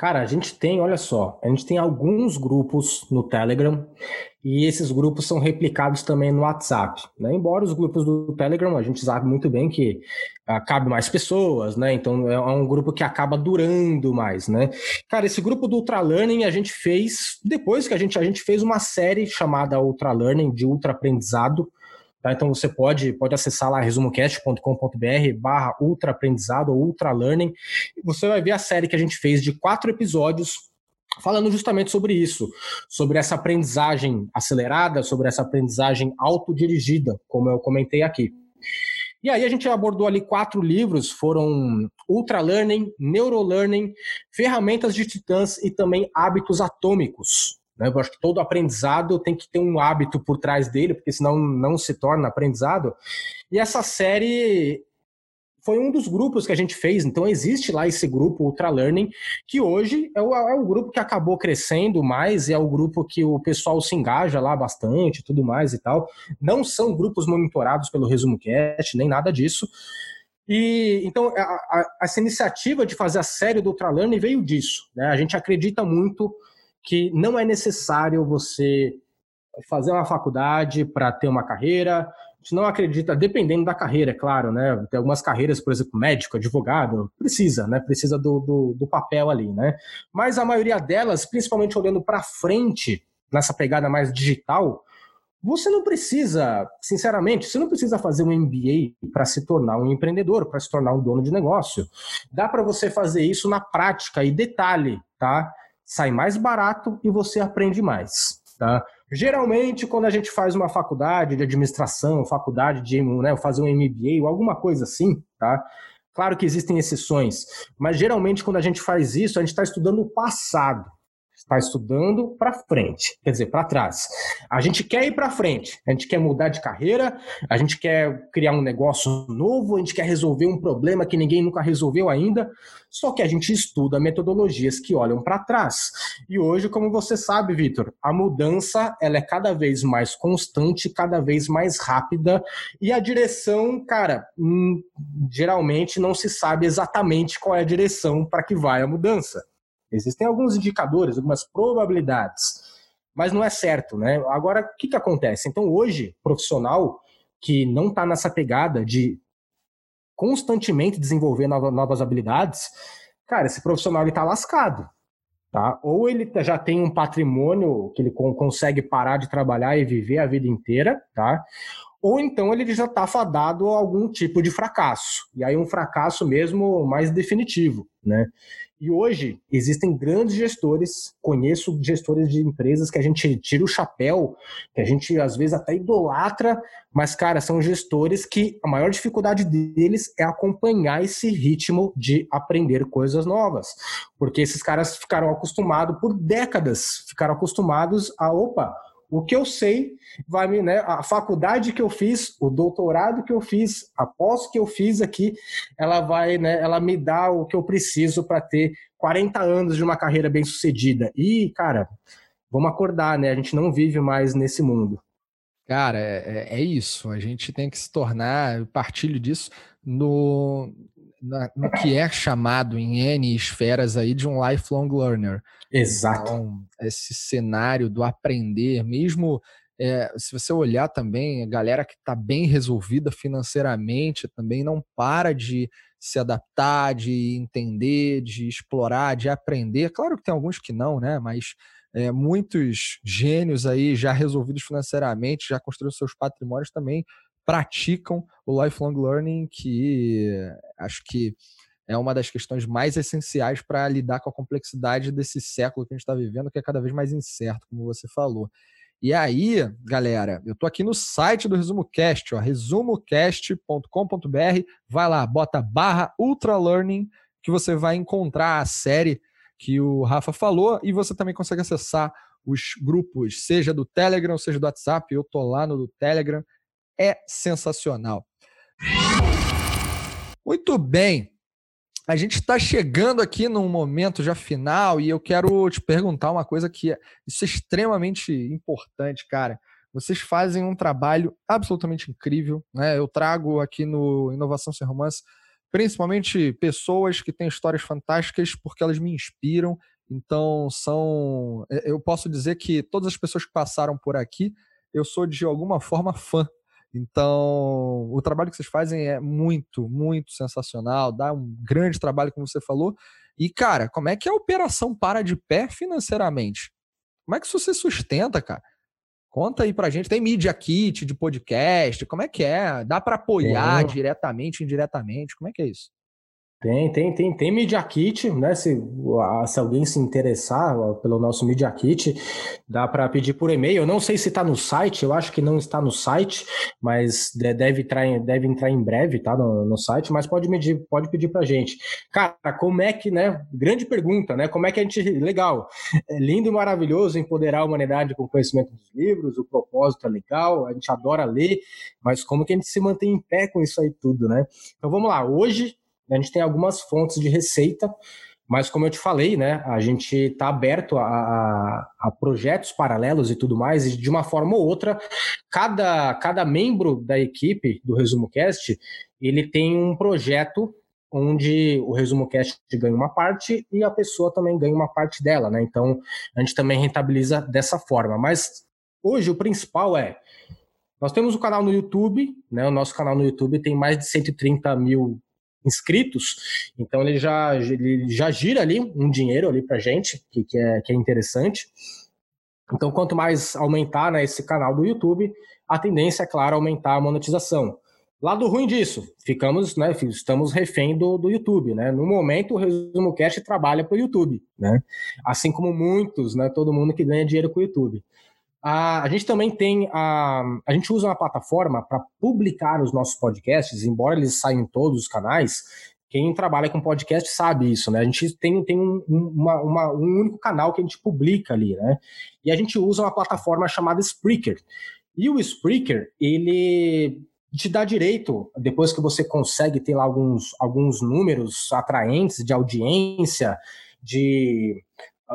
Cara, a gente tem, olha só, a gente tem alguns grupos no Telegram e esses grupos são replicados também no WhatsApp. Né? Embora os grupos do Telegram, a gente sabe muito bem que uh, cabe mais pessoas, né? Então é, é um grupo que acaba durando mais, né? Cara, esse grupo do Ultra Learning a gente fez depois que a gente, a gente fez uma série chamada Ultra Learning de ultra aprendizado Tá? Então você pode, pode acessar lá resumocast.com.br barra ultra aprendizado ou ultra learning. E você vai ver a série que a gente fez de quatro episódios falando justamente sobre isso, sobre essa aprendizagem acelerada, sobre essa aprendizagem autodirigida, como eu comentei aqui. E aí a gente abordou ali quatro livros, foram Ultra Learning, Ferramentas de Titãs e também Hábitos Atômicos. Né? Eu acho que todo aprendizado tem que ter um hábito por trás dele, porque senão não se torna aprendizado. E essa série foi um dos grupos que a gente fez, então existe lá esse grupo Ultra Learning, que hoje é o, é o grupo que acabou crescendo mais, e é o grupo que o pessoal se engaja lá bastante tudo mais e tal. Não são grupos monitorados pelo Resumo Cast, nem nada disso. E então a, a, essa iniciativa de fazer a série do Ultra Learning veio disso. Né? A gente acredita muito que não é necessário você fazer uma faculdade para ter uma carreira. A gente não acredita, dependendo da carreira, é claro, né? Tem algumas carreiras, por exemplo, médico, advogado, precisa, né? Precisa do, do, do papel ali, né? Mas a maioria delas, principalmente olhando para frente, nessa pegada mais digital, você não precisa, sinceramente, você não precisa fazer um MBA para se tornar um empreendedor, para se tornar um dono de negócio. Dá para você fazer isso na prática e detalhe, tá? Sai mais barato e você aprende mais, tá? Geralmente, quando a gente faz uma faculdade de administração, faculdade de né, fazer um MBA ou alguma coisa assim, tá? Claro que existem exceções, mas geralmente quando a gente faz isso, a gente está estudando o passado está estudando para frente, quer dizer, para trás. A gente quer ir para frente, a gente quer mudar de carreira, a gente quer criar um negócio novo, a gente quer resolver um problema que ninguém nunca resolveu ainda, só que a gente estuda metodologias que olham para trás. E hoje, como você sabe, Vitor, a mudança ela é cada vez mais constante, cada vez mais rápida, e a direção, cara, hum, geralmente não se sabe exatamente qual é a direção para que vai a mudança. Existem alguns indicadores, algumas probabilidades, mas não é certo, né? Agora, o que, que acontece? Então, hoje, profissional que não está nessa pegada de constantemente desenvolver novas habilidades, cara, esse profissional está lascado. Tá? Ou ele já tem um patrimônio que ele consegue parar de trabalhar e viver a vida inteira, tá? ou então ele já está fadado a algum tipo de fracasso, e aí um fracasso mesmo mais definitivo. Né? E hoje existem grandes gestores, conheço gestores de empresas que a gente tira o chapéu, que a gente às vezes até idolatra, mas, cara, são gestores que a maior dificuldade deles é acompanhar esse ritmo de aprender coisas novas. Porque esses caras ficaram acostumados por décadas, ficaram acostumados a, opa, o que eu sei vai me, né, a faculdade que eu fiz, o doutorado que eu fiz, a pós que eu fiz aqui, ela vai, né, ela me dá o que eu preciso para ter 40 anos de uma carreira bem-sucedida. E, cara, vamos acordar, né? A gente não vive mais nesse mundo. Cara, é, é, é isso. A gente tem que se tornar, partilho disso, no, na, no que é chamado em N esferas aí de um lifelong learner. Exato. Então, esse cenário do aprender, mesmo é, se você olhar também, a galera que está bem resolvida financeiramente também não para de se adaptar, de entender, de explorar, de aprender. Claro que tem alguns que não, né? Mas é, muitos gênios aí já resolvidos financeiramente, já construíram seus patrimônios também praticam o lifelong learning, que acho que é uma das questões mais essenciais para lidar com a complexidade desse século que a gente está vivendo, que é cada vez mais incerto, como você falou. E aí, galera, eu tô aqui no site do Resumo Cast, ó, resumocast.com.br. Vai lá, bota barra Ultra Learning, que você vai encontrar a série que o Rafa falou, e você também consegue acessar os grupos, seja do Telegram, seja do WhatsApp. Eu tô lá no do Telegram. É sensacional. Muito bem. A gente está chegando aqui num momento já final e eu quero te perguntar uma coisa que é, isso é extremamente importante, cara. Vocês fazem um trabalho absolutamente incrível, né? Eu trago aqui no Inovação Sem Romance principalmente pessoas que têm histórias fantásticas porque elas me inspiram. Então, são. Eu posso dizer que todas as pessoas que passaram por aqui, eu sou de alguma forma fã então, o trabalho que vocês fazem é muito, muito sensacional, dá um grande trabalho, como você falou. E, cara, como é que a operação para de pé financeiramente? Como é que isso se sustenta, cara? Conta aí pra gente. Tem Media Kit de podcast? Como é que é? Dá para apoiar diretamente, indiretamente? Como é que é isso? Tem, tem, tem, tem Media Kit, né? Se, se alguém se interessar pelo nosso Media Kit, dá para pedir por e-mail. Eu não sei se está no site, eu acho que não está no site, mas deve entrar em, deve entrar em breve, tá? No, no site, mas pode medir, pode pedir pra gente. Cara, como é que, né? Grande pergunta, né? Como é que a gente. Legal, é lindo e maravilhoso empoderar a humanidade com o conhecimento dos livros, o propósito é legal, a gente adora ler, mas como que a gente se mantém em pé com isso aí tudo, né? Então vamos lá, hoje a gente tem algumas fontes de receita, mas como eu te falei, né, a gente está aberto a, a, a, projetos paralelos e tudo mais, e de uma forma ou outra, cada, cada membro da equipe do Resumo Cast, ele tem um projeto onde o Resumo Cast ganha uma parte e a pessoa também ganha uma parte dela, né? Então, a gente também rentabiliza dessa forma. Mas hoje o principal é nós temos o um canal no YouTube, né? O nosso canal no YouTube tem mais de 130 mil inscritos, então ele já, ele já gira ali um dinheiro ali pra gente, que, que, é, que é interessante. Então, quanto mais aumentar né, esse canal do YouTube, a tendência é, claro, aumentar a monetização. Lado ruim disso, ficamos, né, estamos refém do, do YouTube, né? No momento, o Resumo Cast trabalha para o YouTube, né? Assim como muitos, né? Todo mundo que ganha dinheiro com o YouTube. A, a gente também tem a, a gente usa uma plataforma para publicar os nossos podcasts, embora eles saiam em todos os canais. Quem trabalha com podcast sabe isso, né? A gente tem, tem um, uma, uma, um único canal que a gente publica ali, né? E a gente usa uma plataforma chamada Spreaker. E o Spreaker, ele te dá direito, depois que você consegue ter lá alguns, alguns números atraentes de audiência, de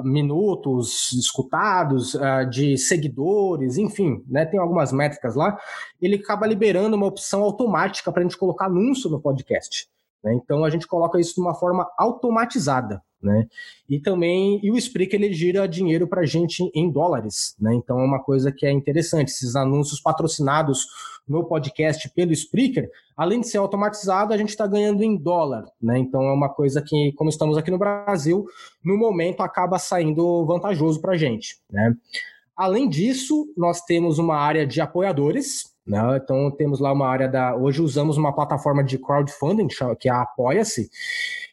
minutos escutados, ah, de seguidores, enfim, né, tem algumas métricas lá, ele acaba liberando uma opção automática para a gente colocar anúncio no podcast. Né? Então a gente coloca isso de uma forma automatizada. Né? E também, e o Spreaker ele gira dinheiro para a gente em dólares, né? Então é uma coisa que é interessante. Esses anúncios patrocinados no podcast pelo Spreaker, além de ser automatizado, a gente está ganhando em dólar, né? Então é uma coisa que, como estamos aqui no Brasil, no momento acaba saindo vantajoso para a gente, né? Além disso, nós temos uma área de apoiadores, né? Então temos lá uma área da. Hoje usamos uma plataforma de crowdfunding que é a Apoia-se.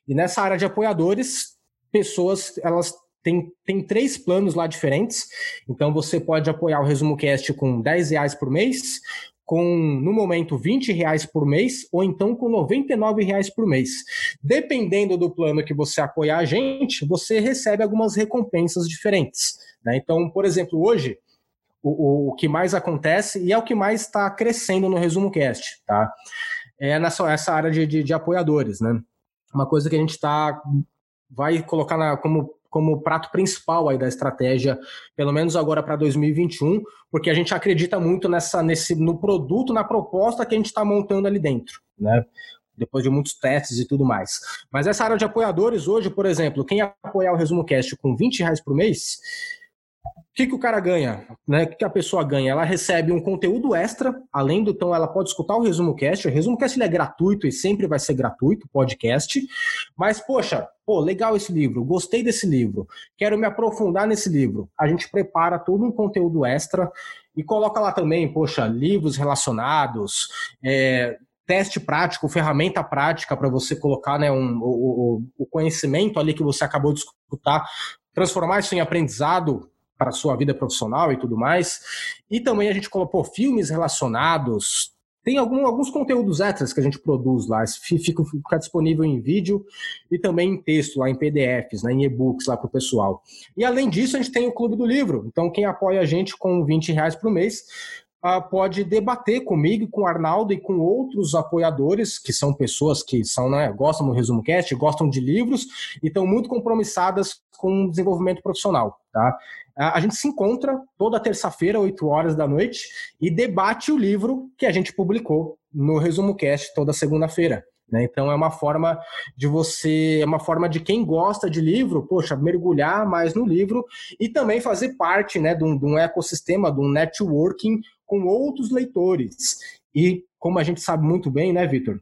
E nessa área de apoiadores, pessoas elas têm, têm três planos lá diferentes. Então você pode apoiar o Resumo Cast com 10 reais por mês, com, no momento, 20 reais por mês, ou então com 99 reais por mês. Dependendo do plano que você apoiar a gente, você recebe algumas recompensas diferentes. Né? Então, por exemplo, hoje, o, o, que mais acontece, e é o que mais está crescendo no Resumo Cast, tá? É nessa essa área de, de, de apoiadores, né? Uma coisa que a gente está vai colocar na, como como prato principal aí da estratégia, pelo menos agora para 2021, porque a gente acredita muito nessa, nesse, no produto, na proposta que a gente está montando ali dentro, né? Depois de muitos testes e tudo mais. Mas essa área de apoiadores hoje, por exemplo, quem apoiar o Resumo Cast com 20 reais por mês, o que, que o cara ganha? Né? O que, que a pessoa ganha? Ela recebe um conteúdo extra, além do então ela pode escutar o Resumo Cast. O Resumo Cast ele é gratuito e sempre vai ser gratuito, podcast. Mas, poxa, pô, legal esse livro, gostei desse livro, quero me aprofundar nesse livro. A gente prepara todo um conteúdo extra e coloca lá também, poxa, livros relacionados, é, teste prático, ferramenta prática para você colocar né, um, o, o, conhecimento ali que você acabou de escutar, transformar isso em aprendizado para sua vida profissional e tudo mais. E também a gente colocou filmes relacionados. Tem algum, alguns conteúdos extras que a gente produz lá, fica, fica disponível em vídeo e também em texto, lá em PDFs, né, em e-books lá para o pessoal. E além disso, a gente tem o Clube do Livro. Então, quem apoia a gente com 20 reais por mês pode debater comigo, com o Arnaldo e com outros apoiadores, que são pessoas que são, né, gostam do Resumo Cast, gostam de livros e estão muito compromissadas com o desenvolvimento profissional. Tá? A gente se encontra toda terça-feira, 8 horas da noite, e debate o livro que a gente publicou no Resumo Cast toda segunda-feira. Né? Então é uma forma de você, é uma forma de quem gosta de livro, poxa, mergulhar mais no livro e também fazer parte né, de, um, de um ecossistema, de um networking com outros leitores. E como a gente sabe muito bem, né, Vitor?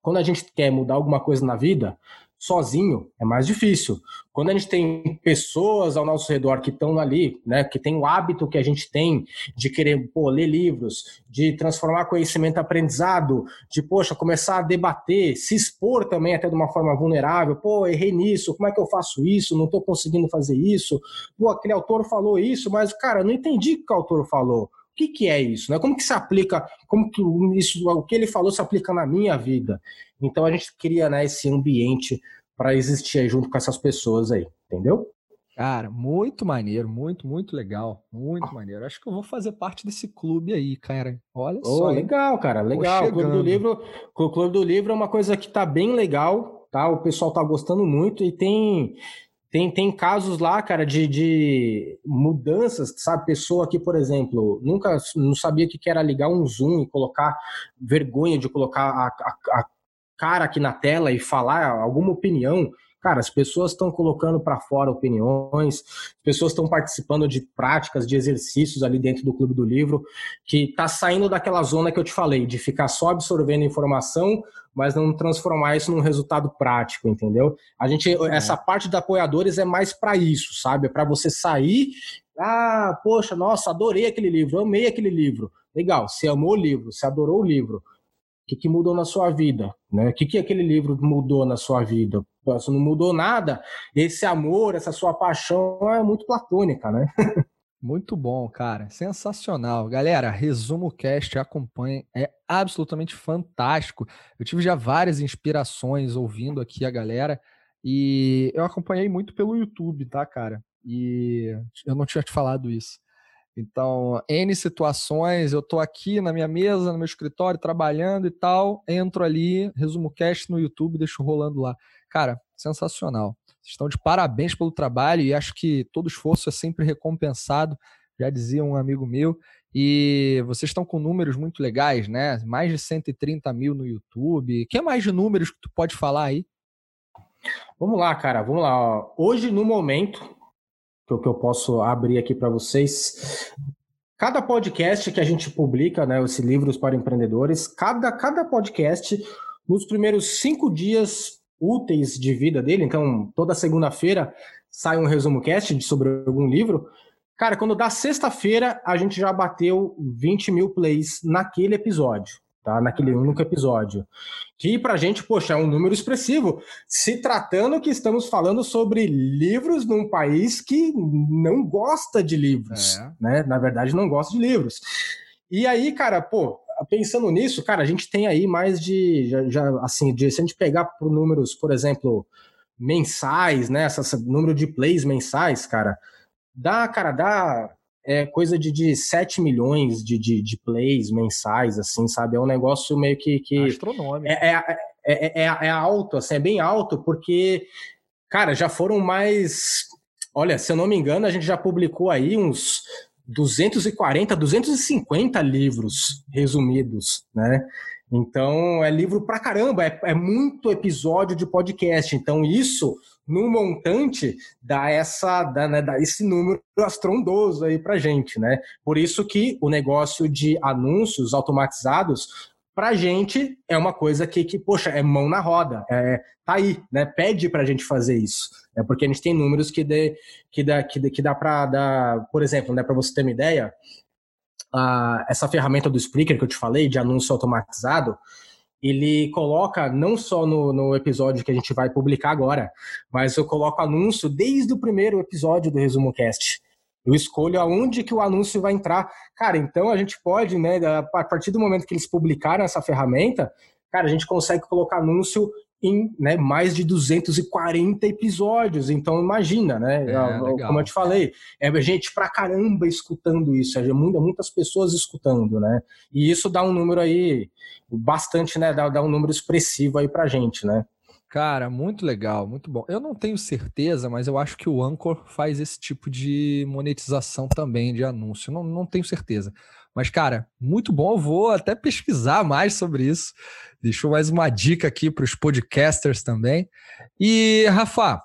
Quando a gente quer mudar alguma coisa na vida, sozinho é mais difícil. Quando a gente tem pessoas ao nosso redor que estão ali, né, que tem o hábito que a gente tem de querer pô, ler livros, de transformar conhecimento aprendizado, de poxa, começar a debater, se expor também até de uma forma vulnerável, pô, errei nisso, como é que eu faço isso? Não estou conseguindo fazer isso. Pô, aquele autor falou isso, mas cara, não entendi o que o autor falou. O que, que é isso? Né? Como que se aplica, como que isso, o que ele falou se aplica na minha vida? Então a gente cria né, esse ambiente para existir junto com essas pessoas aí, entendeu? Cara, muito maneiro, muito, muito legal, muito maneiro. Acho que eu vou fazer parte desse clube aí, cara. Olha oh, só. Legal, cara, legal. O clube do livro, o clube do livro é uma coisa que tá bem legal, tá? O pessoal tá gostando muito e tem tem, tem casos lá, cara, de, de mudanças, sabe? Pessoa que, por exemplo, nunca não sabia que era ligar um zoom e colocar vergonha de colocar a, a, a cara aqui na tela e falar alguma opinião. Cara, as pessoas estão colocando para fora opiniões, as pessoas estão participando de práticas, de exercícios ali dentro do Clube do Livro, que tá saindo daquela zona que eu te falei, de ficar só absorvendo informação, mas não transformar isso num resultado prático, entendeu? A gente, é. essa parte de apoiadores é mais para isso, sabe? É para você sair, ah, poxa, nossa, adorei aquele livro, amei aquele livro. Legal, você amou o livro, você adorou o livro o que, que mudou na sua vida? Né? O que, que aquele livro mudou na sua vida? Se não mudou nada, esse amor, essa sua paixão é muito platônica, né? (laughs) Muito bom, cara. Sensacional. Galera, resumo cast, acompanhe. É absolutamente fantástico. Eu tive já várias inspirações ouvindo aqui a galera. E eu acompanhei muito pelo YouTube, tá, cara? E eu não tinha te falado isso. Então, N situações, eu tô aqui na minha mesa, no meu escritório, trabalhando e tal, entro ali, resumo cast no YouTube, deixo rolando lá. Cara, sensacional. Vocês estão de parabéns pelo trabalho e acho que todo esforço é sempre recompensado, já dizia um amigo meu. E vocês estão com números muito legais, né? Mais de 130 mil no YouTube. O que mais de números que tu pode falar aí? Vamos lá, cara, vamos lá. Hoje, no momento, que eu, posso abrir aqui para vocês. Cada podcast que a gente publica, né, esse Livros para Empreendedores, cada, cada podcast, nos primeiros cinco dias úteis de vida dele, então toda segunda-feira sai um resumo cast sobre algum livro. Cara, quando dá sexta-feira, a gente já bateu 20 mil plays naquele episódio tá? Naquele único episódio. Que pra gente, poxa, é um número expressivo. Se tratando que estamos falando sobre livros num país que não gosta de livros, é. né? Na verdade, não gosta de livros. E aí, cara, pô, pensando nisso, cara, a gente tem aí mais de, já, já assim, de, se a gente pegar por números, por exemplo, mensais, né? Esse número de plays mensais, cara, dá, cara, dá é coisa de, de 7 milhões de, de, de, plays mensais, assim, sabe? É um negócio meio que. que Astronômico. É, é, é, é, é alto, assim, é bem alto, porque, cara, já foram mais. Olha, se eu não me engano, a gente já publicou aí uns 240, 250 livros resumidos, né? Então, é livro pra caramba, é, é muito episódio de podcast. Então, isso no montante dá essa dá, né, dá esse número astrondoso aí para gente, né? Por isso que o negócio de anúncios automatizados para gente é uma coisa que, que, poxa, é mão na roda, é, tá aí, né? Pede para a gente fazer isso, é porque a gente tem números que dê, que dá, que, dê, que dá para dar, por exemplo, né? Para você ter uma ideia, uh, essa ferramenta do Spreaker que eu te falei de anúncio automatizado, ele coloca não só no, no, episódio que a gente vai publicar agora, mas eu coloco anúncio desde o primeiro episódio do Resumo Cast. Eu escolho aonde que o anúncio vai entrar. Cara, então a gente pode, né, a partir do momento que eles publicaram essa ferramenta, cara, a gente consegue colocar anúncio em né, mais de 240 episódios. Então, imagina, né? É, como eu te falei, é gente pra caramba escutando isso, é muitas pessoas escutando, né? E isso dá um número aí bastante, né? Dá, dá um número expressivo aí pra gente, né? Cara, muito legal, muito bom. Eu não tenho certeza, mas eu acho que o Anchor faz esse tipo de monetização também de anúncio. Não, não tenho certeza. Mas, cara, muito bom. Eu vou até pesquisar mais sobre isso. Deixou mais uma dica aqui para os podcasters também. E, Rafa,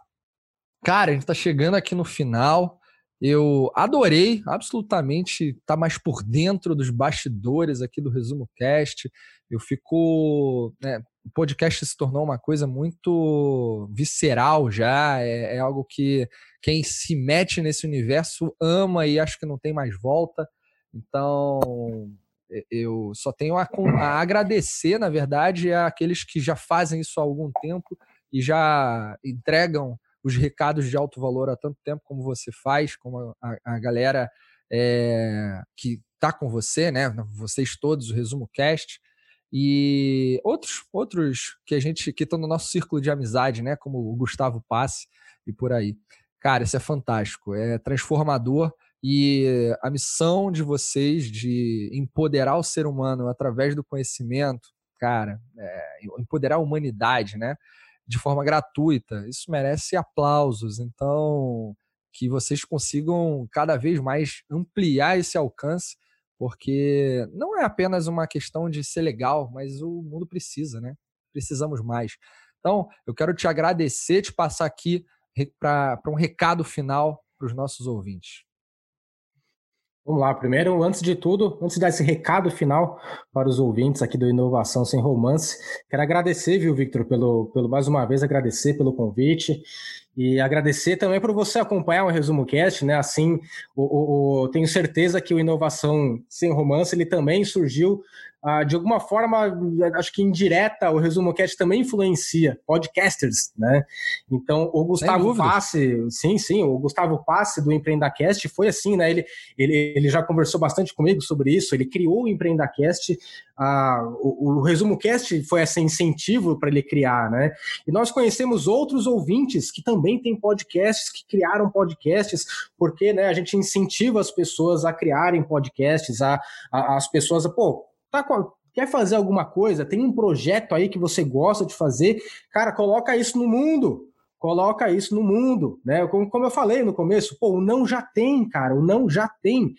cara, a gente está chegando aqui no final. Eu adorei absolutamente estar tá mais por dentro dos bastidores aqui do Resumo Cast. Eu fico. Né, o podcast se tornou uma coisa muito visceral já. É, é algo que quem se mete nesse universo ama e acho que não tem mais volta. Então, eu só tenho a, a agradecer, na verdade, àqueles que já fazem isso há algum tempo e já entregam os recados de alto valor há tanto tempo como você faz, como a, a galera é, que está com você, né? Vocês todos, o Resumo Cast. E outros, outros que a gente que estão no nosso círculo de amizade, né? Como o Gustavo Passe e por aí. Cara, isso é fantástico, é transformador e a missão de vocês de empoderar o ser humano através do conhecimento, cara, é, empoderar a humanidade, né? De forma gratuita, isso merece aplausos. Então, que vocês consigam cada vez mais ampliar esse alcance, porque não é apenas uma questão de ser legal, mas o mundo precisa, né? Precisamos mais. Então, eu quero te agradecer, te passar aqui para um recado final para os nossos ouvintes. Vamos lá, primeiro, antes de tudo, antes de dar esse recado final para os ouvintes aqui do Inovação Sem Romance, quero agradecer, viu, Victor, pelo, pelo mais uma vez agradecer pelo convite e agradecer também por você acompanhar o Resumo Cast, né? Assim, o, o, o, tenho certeza que o Inovação Sem Romance ele também surgiu ah, de alguma forma, acho que indireta, o Resumo Cast também influencia podcasters, né? Então, o Gustavo Passe, sim, sim, o Gustavo Passe do Empreendacast foi assim, né? Ele, ele, ele já conversou bastante comigo sobre isso, ele criou o Empreendacast, ah, o, o Resumo Cast foi esse incentivo para ele criar, né? E nós conhecemos outros ouvintes que também têm podcasts, que criaram podcasts, porque né, a gente incentiva as pessoas a criarem podcasts, a, a as pessoas, pô, Tá, quer fazer alguma coisa? Tem um projeto aí que você gosta de fazer? Cara, coloca isso no mundo. Coloca isso no mundo, né? Como, como eu falei no começo, pô, o não já tem, cara, o não já tem.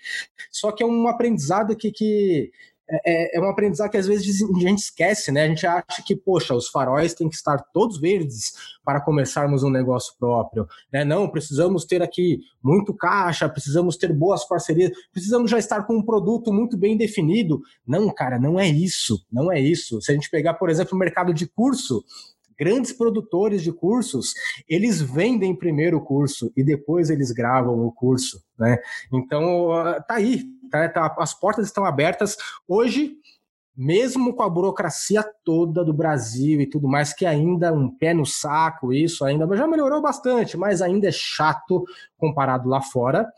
Só que é um aprendizado que, que é, é, é um aprendizado que às vezes a gente esquece, né? A gente acha que, poxa, os faróis têm que estar todos verdes para começarmos um negócio próprio. Né? Não, precisamos ter aqui muito caixa, precisamos ter boas parcerias, precisamos já estar com um produto muito bem definido. Não, cara, não é isso. Não é isso. Se a gente pegar, por exemplo, o mercado de curso, grandes produtores de cursos, eles vendem primeiro o curso e depois eles gravam o curso, né? Então, tá aí, tá, tá, as portas estão abertas. Hoje, mesmo com a burocracia toda do Brasil e tudo mais, que ainda um pé no saco, isso ainda já melhorou bastante, mas ainda é chato comparado lá fora.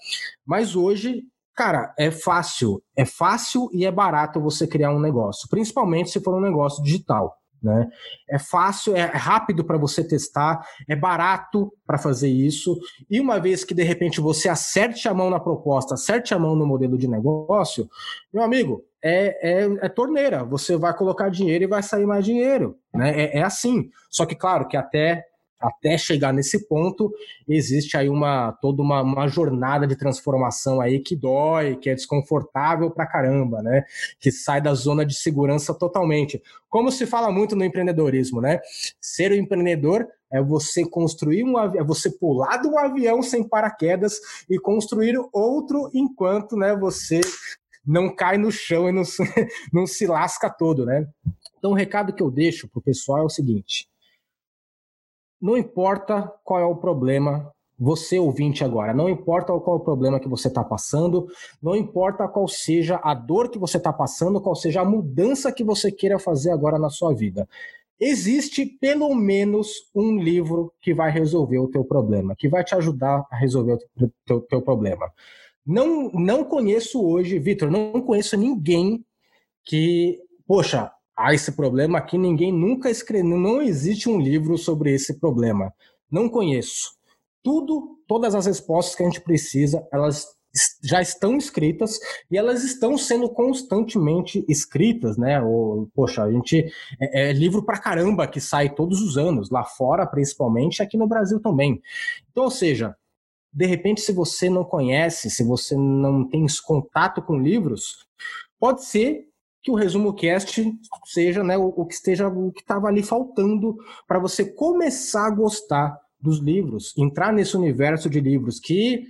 Mas hoje, cara, é fácil, é fácil e é barato você criar um negócio, principalmente se for um negócio digital. Né? É fácil, é rápido para você testar, é barato para fazer isso. E uma vez que de repente você acerte a mão na proposta, acerte a mão no modelo de negócio, meu amigo, é, é, é torneira. Você vai colocar dinheiro e vai sair mais dinheiro. Né? É, é assim. Só que, claro, que até até chegar nesse ponto, existe aí uma toda uma, uma, jornada de transformação aí que dói, que é desconfortável pra caramba, né? Que sai da zona de segurança totalmente. Como se fala muito no empreendedorismo, né? Ser um empreendedor é você construir um é você pular de um avião sem paraquedas e construir outro enquanto, né, você não cai no chão e não, (laughs) não se lasca todo, né? Então o recado que eu deixo pro pessoal é o seguinte: não importa qual é o problema, você ouvinte agora, não importa qual é o problema que você está passando, não importa qual seja a dor que você está passando, qual seja a mudança que você queira fazer agora na sua vida. Existe pelo menos um livro que vai resolver o teu problema, que vai te ajudar a resolver o teu, teu problema. Não, não conheço hoje, Vitor, não conheço ninguém que, poxa, há esse problema aqui, ninguém nunca escreveu, não existe um livro sobre esse problema. Não conheço. Tudo, todas as respostas que a gente precisa, elas já estão escritas e elas estão sendo constantemente escritas, né? O, poxa, a gente é, é livro para caramba que sai todos os anos, lá fora principalmente, aqui no Brasil também. Então, ou seja, de repente, se você não conhece, se você não tem contato com livros, pode ser que o resumo cast seja né, o, o que esteja o que estava ali faltando para você começar a gostar dos livros, entrar nesse universo de livros que,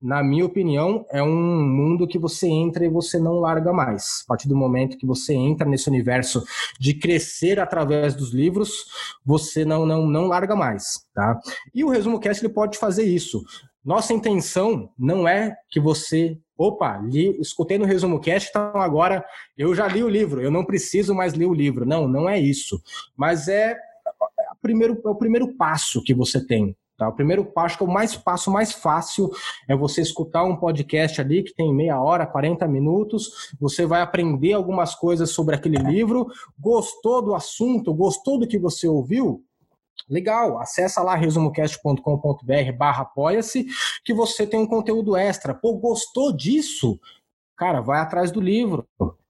na minha opinião, é um mundo que você entra e você não larga mais. A partir do momento que você entra nesse universo de crescer através dos livros, você não não não larga mais, tá? E o resumo cast ele pode fazer isso. Nossa intenção não é que você opa, li, escutei no resumo cast, então agora eu já li o livro, eu não preciso mais ler o livro. Não, não é isso. Mas é, é, o primeiro, é o primeiro passo que você tem. Tá? O primeiro passo, que é o mais passo mais fácil, é você escutar um podcast ali que tem meia hora, 40 minutos. Você vai aprender algumas coisas sobre aquele livro. Gostou do assunto? Gostou do que você ouviu? Legal, acessa lá resumocast.com.br barra apoia-se que você tem um conteúdo extra. Pô, gostou disso? Cara, vai atrás do livro.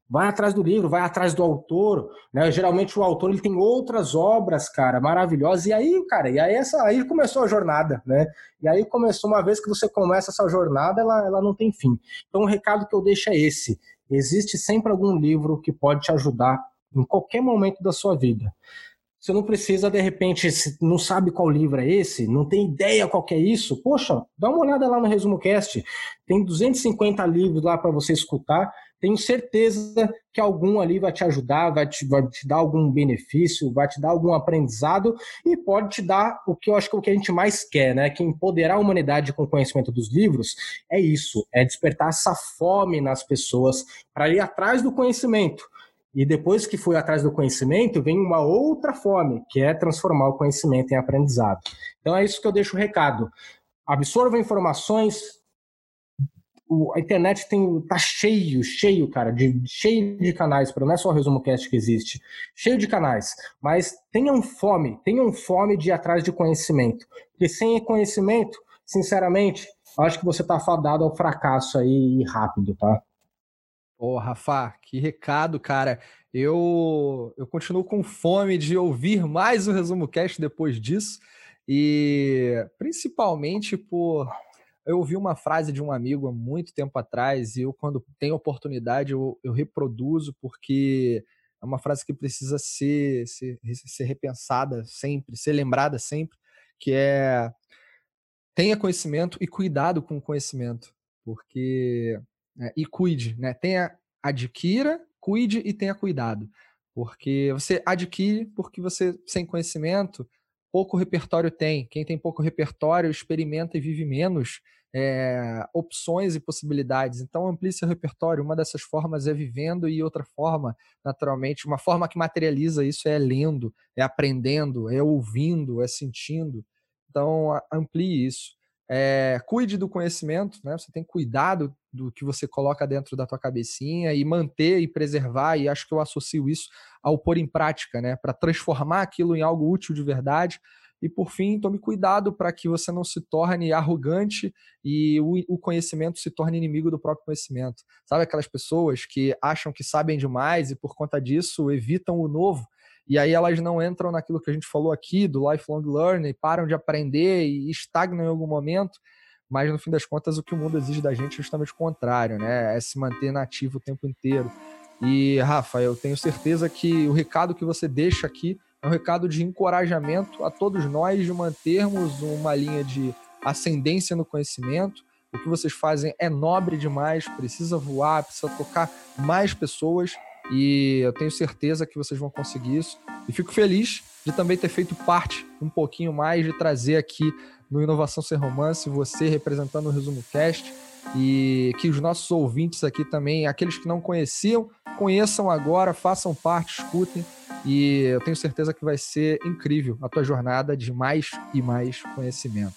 Vai atrás do livro, vai atrás do autor, né? Geralmente o autor ele tem outras obras, cara, maravilhosas. E aí, cara, e aí essa aí começou a jornada, né? E aí começou uma vez que você começa essa jornada, ela, ela não tem fim. Então o recado que eu deixo é esse: existe sempre algum livro que pode te ajudar em qualquer momento da sua vida. Você não precisa, de repente, não sabe qual livro é esse, não tem ideia qual é isso. Poxa, dá uma olhada lá no Resumo Cast. Tem 250 livros lá para você escutar. Tenho certeza que algum ali vai te ajudar, vai te, vai te dar algum benefício, vai te dar algum aprendizado e pode te dar o que eu acho que é o que a gente mais quer, né? Que empoderar a humanidade com o conhecimento dos livros é isso, é despertar essa fome nas pessoas para ir atrás do conhecimento e depois que fui atrás do conhecimento, vem uma outra fome, que é transformar o conhecimento em aprendizado. Então é isso que eu deixo o recado. Absorva informações. O, a internet tem tá cheio, cheio, cara, de cheio de canais, não é só o resumo cast que existe, cheio de canais. Mas tenham fome, tenham fome de ir atrás de conhecimento, porque sem conhecimento, sinceramente, acho que você está fadado ao fracasso aí rápido, tá? Ô, Rafa, que recado, cara. Eu, eu continuo com fome de ouvir mais o Resumo Cast depois disso. E principalmente por. Eu ouvi uma frase de um amigo há muito tempo atrás, e eu, quando tenho oportunidade, eu, eu reproduzo, porque é uma frase que precisa ser, ser, ser repensada sempre, ser lembrada sempre, que é tenha conhecimento e cuidado com o conhecimento. Porque né, e cuide, né? Tenha, adquira, cuide e tenha cuidado. Porque você adquire porque você, sem conhecimento, pouco repertório tem. Quem tem pouco repertório experimenta e vive menos é, opções e possibilidades. Então, amplie seu repertório. Uma dessas formas é vivendo, e outra forma, naturalmente, uma forma que materializa isso é lendo, é aprendendo, é ouvindo, é sentindo. Então, amplie isso. É, cuide do conhecimento, né? Você tem cuidado do que você coloca dentro da tua cabecinha e manter e preservar, e acho que eu associo isso ao pôr em prática, né? Para transformar aquilo em algo útil de verdade. E por fim, tome cuidado para que você não se torne arrogante e o, o, conhecimento se torne inimigo do próprio conhecimento. Sabe aquelas pessoas que acham que sabem demais e por conta disso evitam o novo? E aí elas não entram naquilo que a gente falou aqui do lifelong learning, param de aprender e estagnam em algum momento. Mas no fim das contas, o que o mundo exige da gente é justamente o contrário, né? É se manter nativo o tempo inteiro. E, Rafa, eu tenho certeza que o recado que você deixa aqui é um recado de encorajamento a todos nós de mantermos uma linha de ascendência no conhecimento. O que vocês fazem é nobre demais, precisa voar, precisa tocar mais pessoas e eu tenho certeza que vocês vão conseguir isso. E fico feliz de também ter feito parte um pouquinho mais de trazer aqui no Inovação Sem Romance você representando o Resumo Cast e que os nossos ouvintes aqui também, aqueles que não conheciam, conheçam agora, façam parte, escutem e eu tenho certeza que vai ser incrível a tua jornada de mais e mais conhecimento.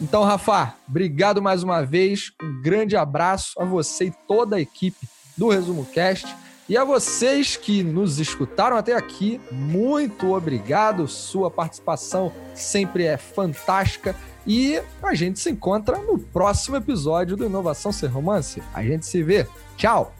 Então, Rafa, obrigado mais uma vez, um grande abraço a você e toda a equipe do Resumo Cast. E a vocês que nos escutaram até aqui, muito obrigado. Sua participação sempre é fantástica. E a gente se encontra no próximo episódio do Inovação Ser Romance. A gente se vê. Tchau!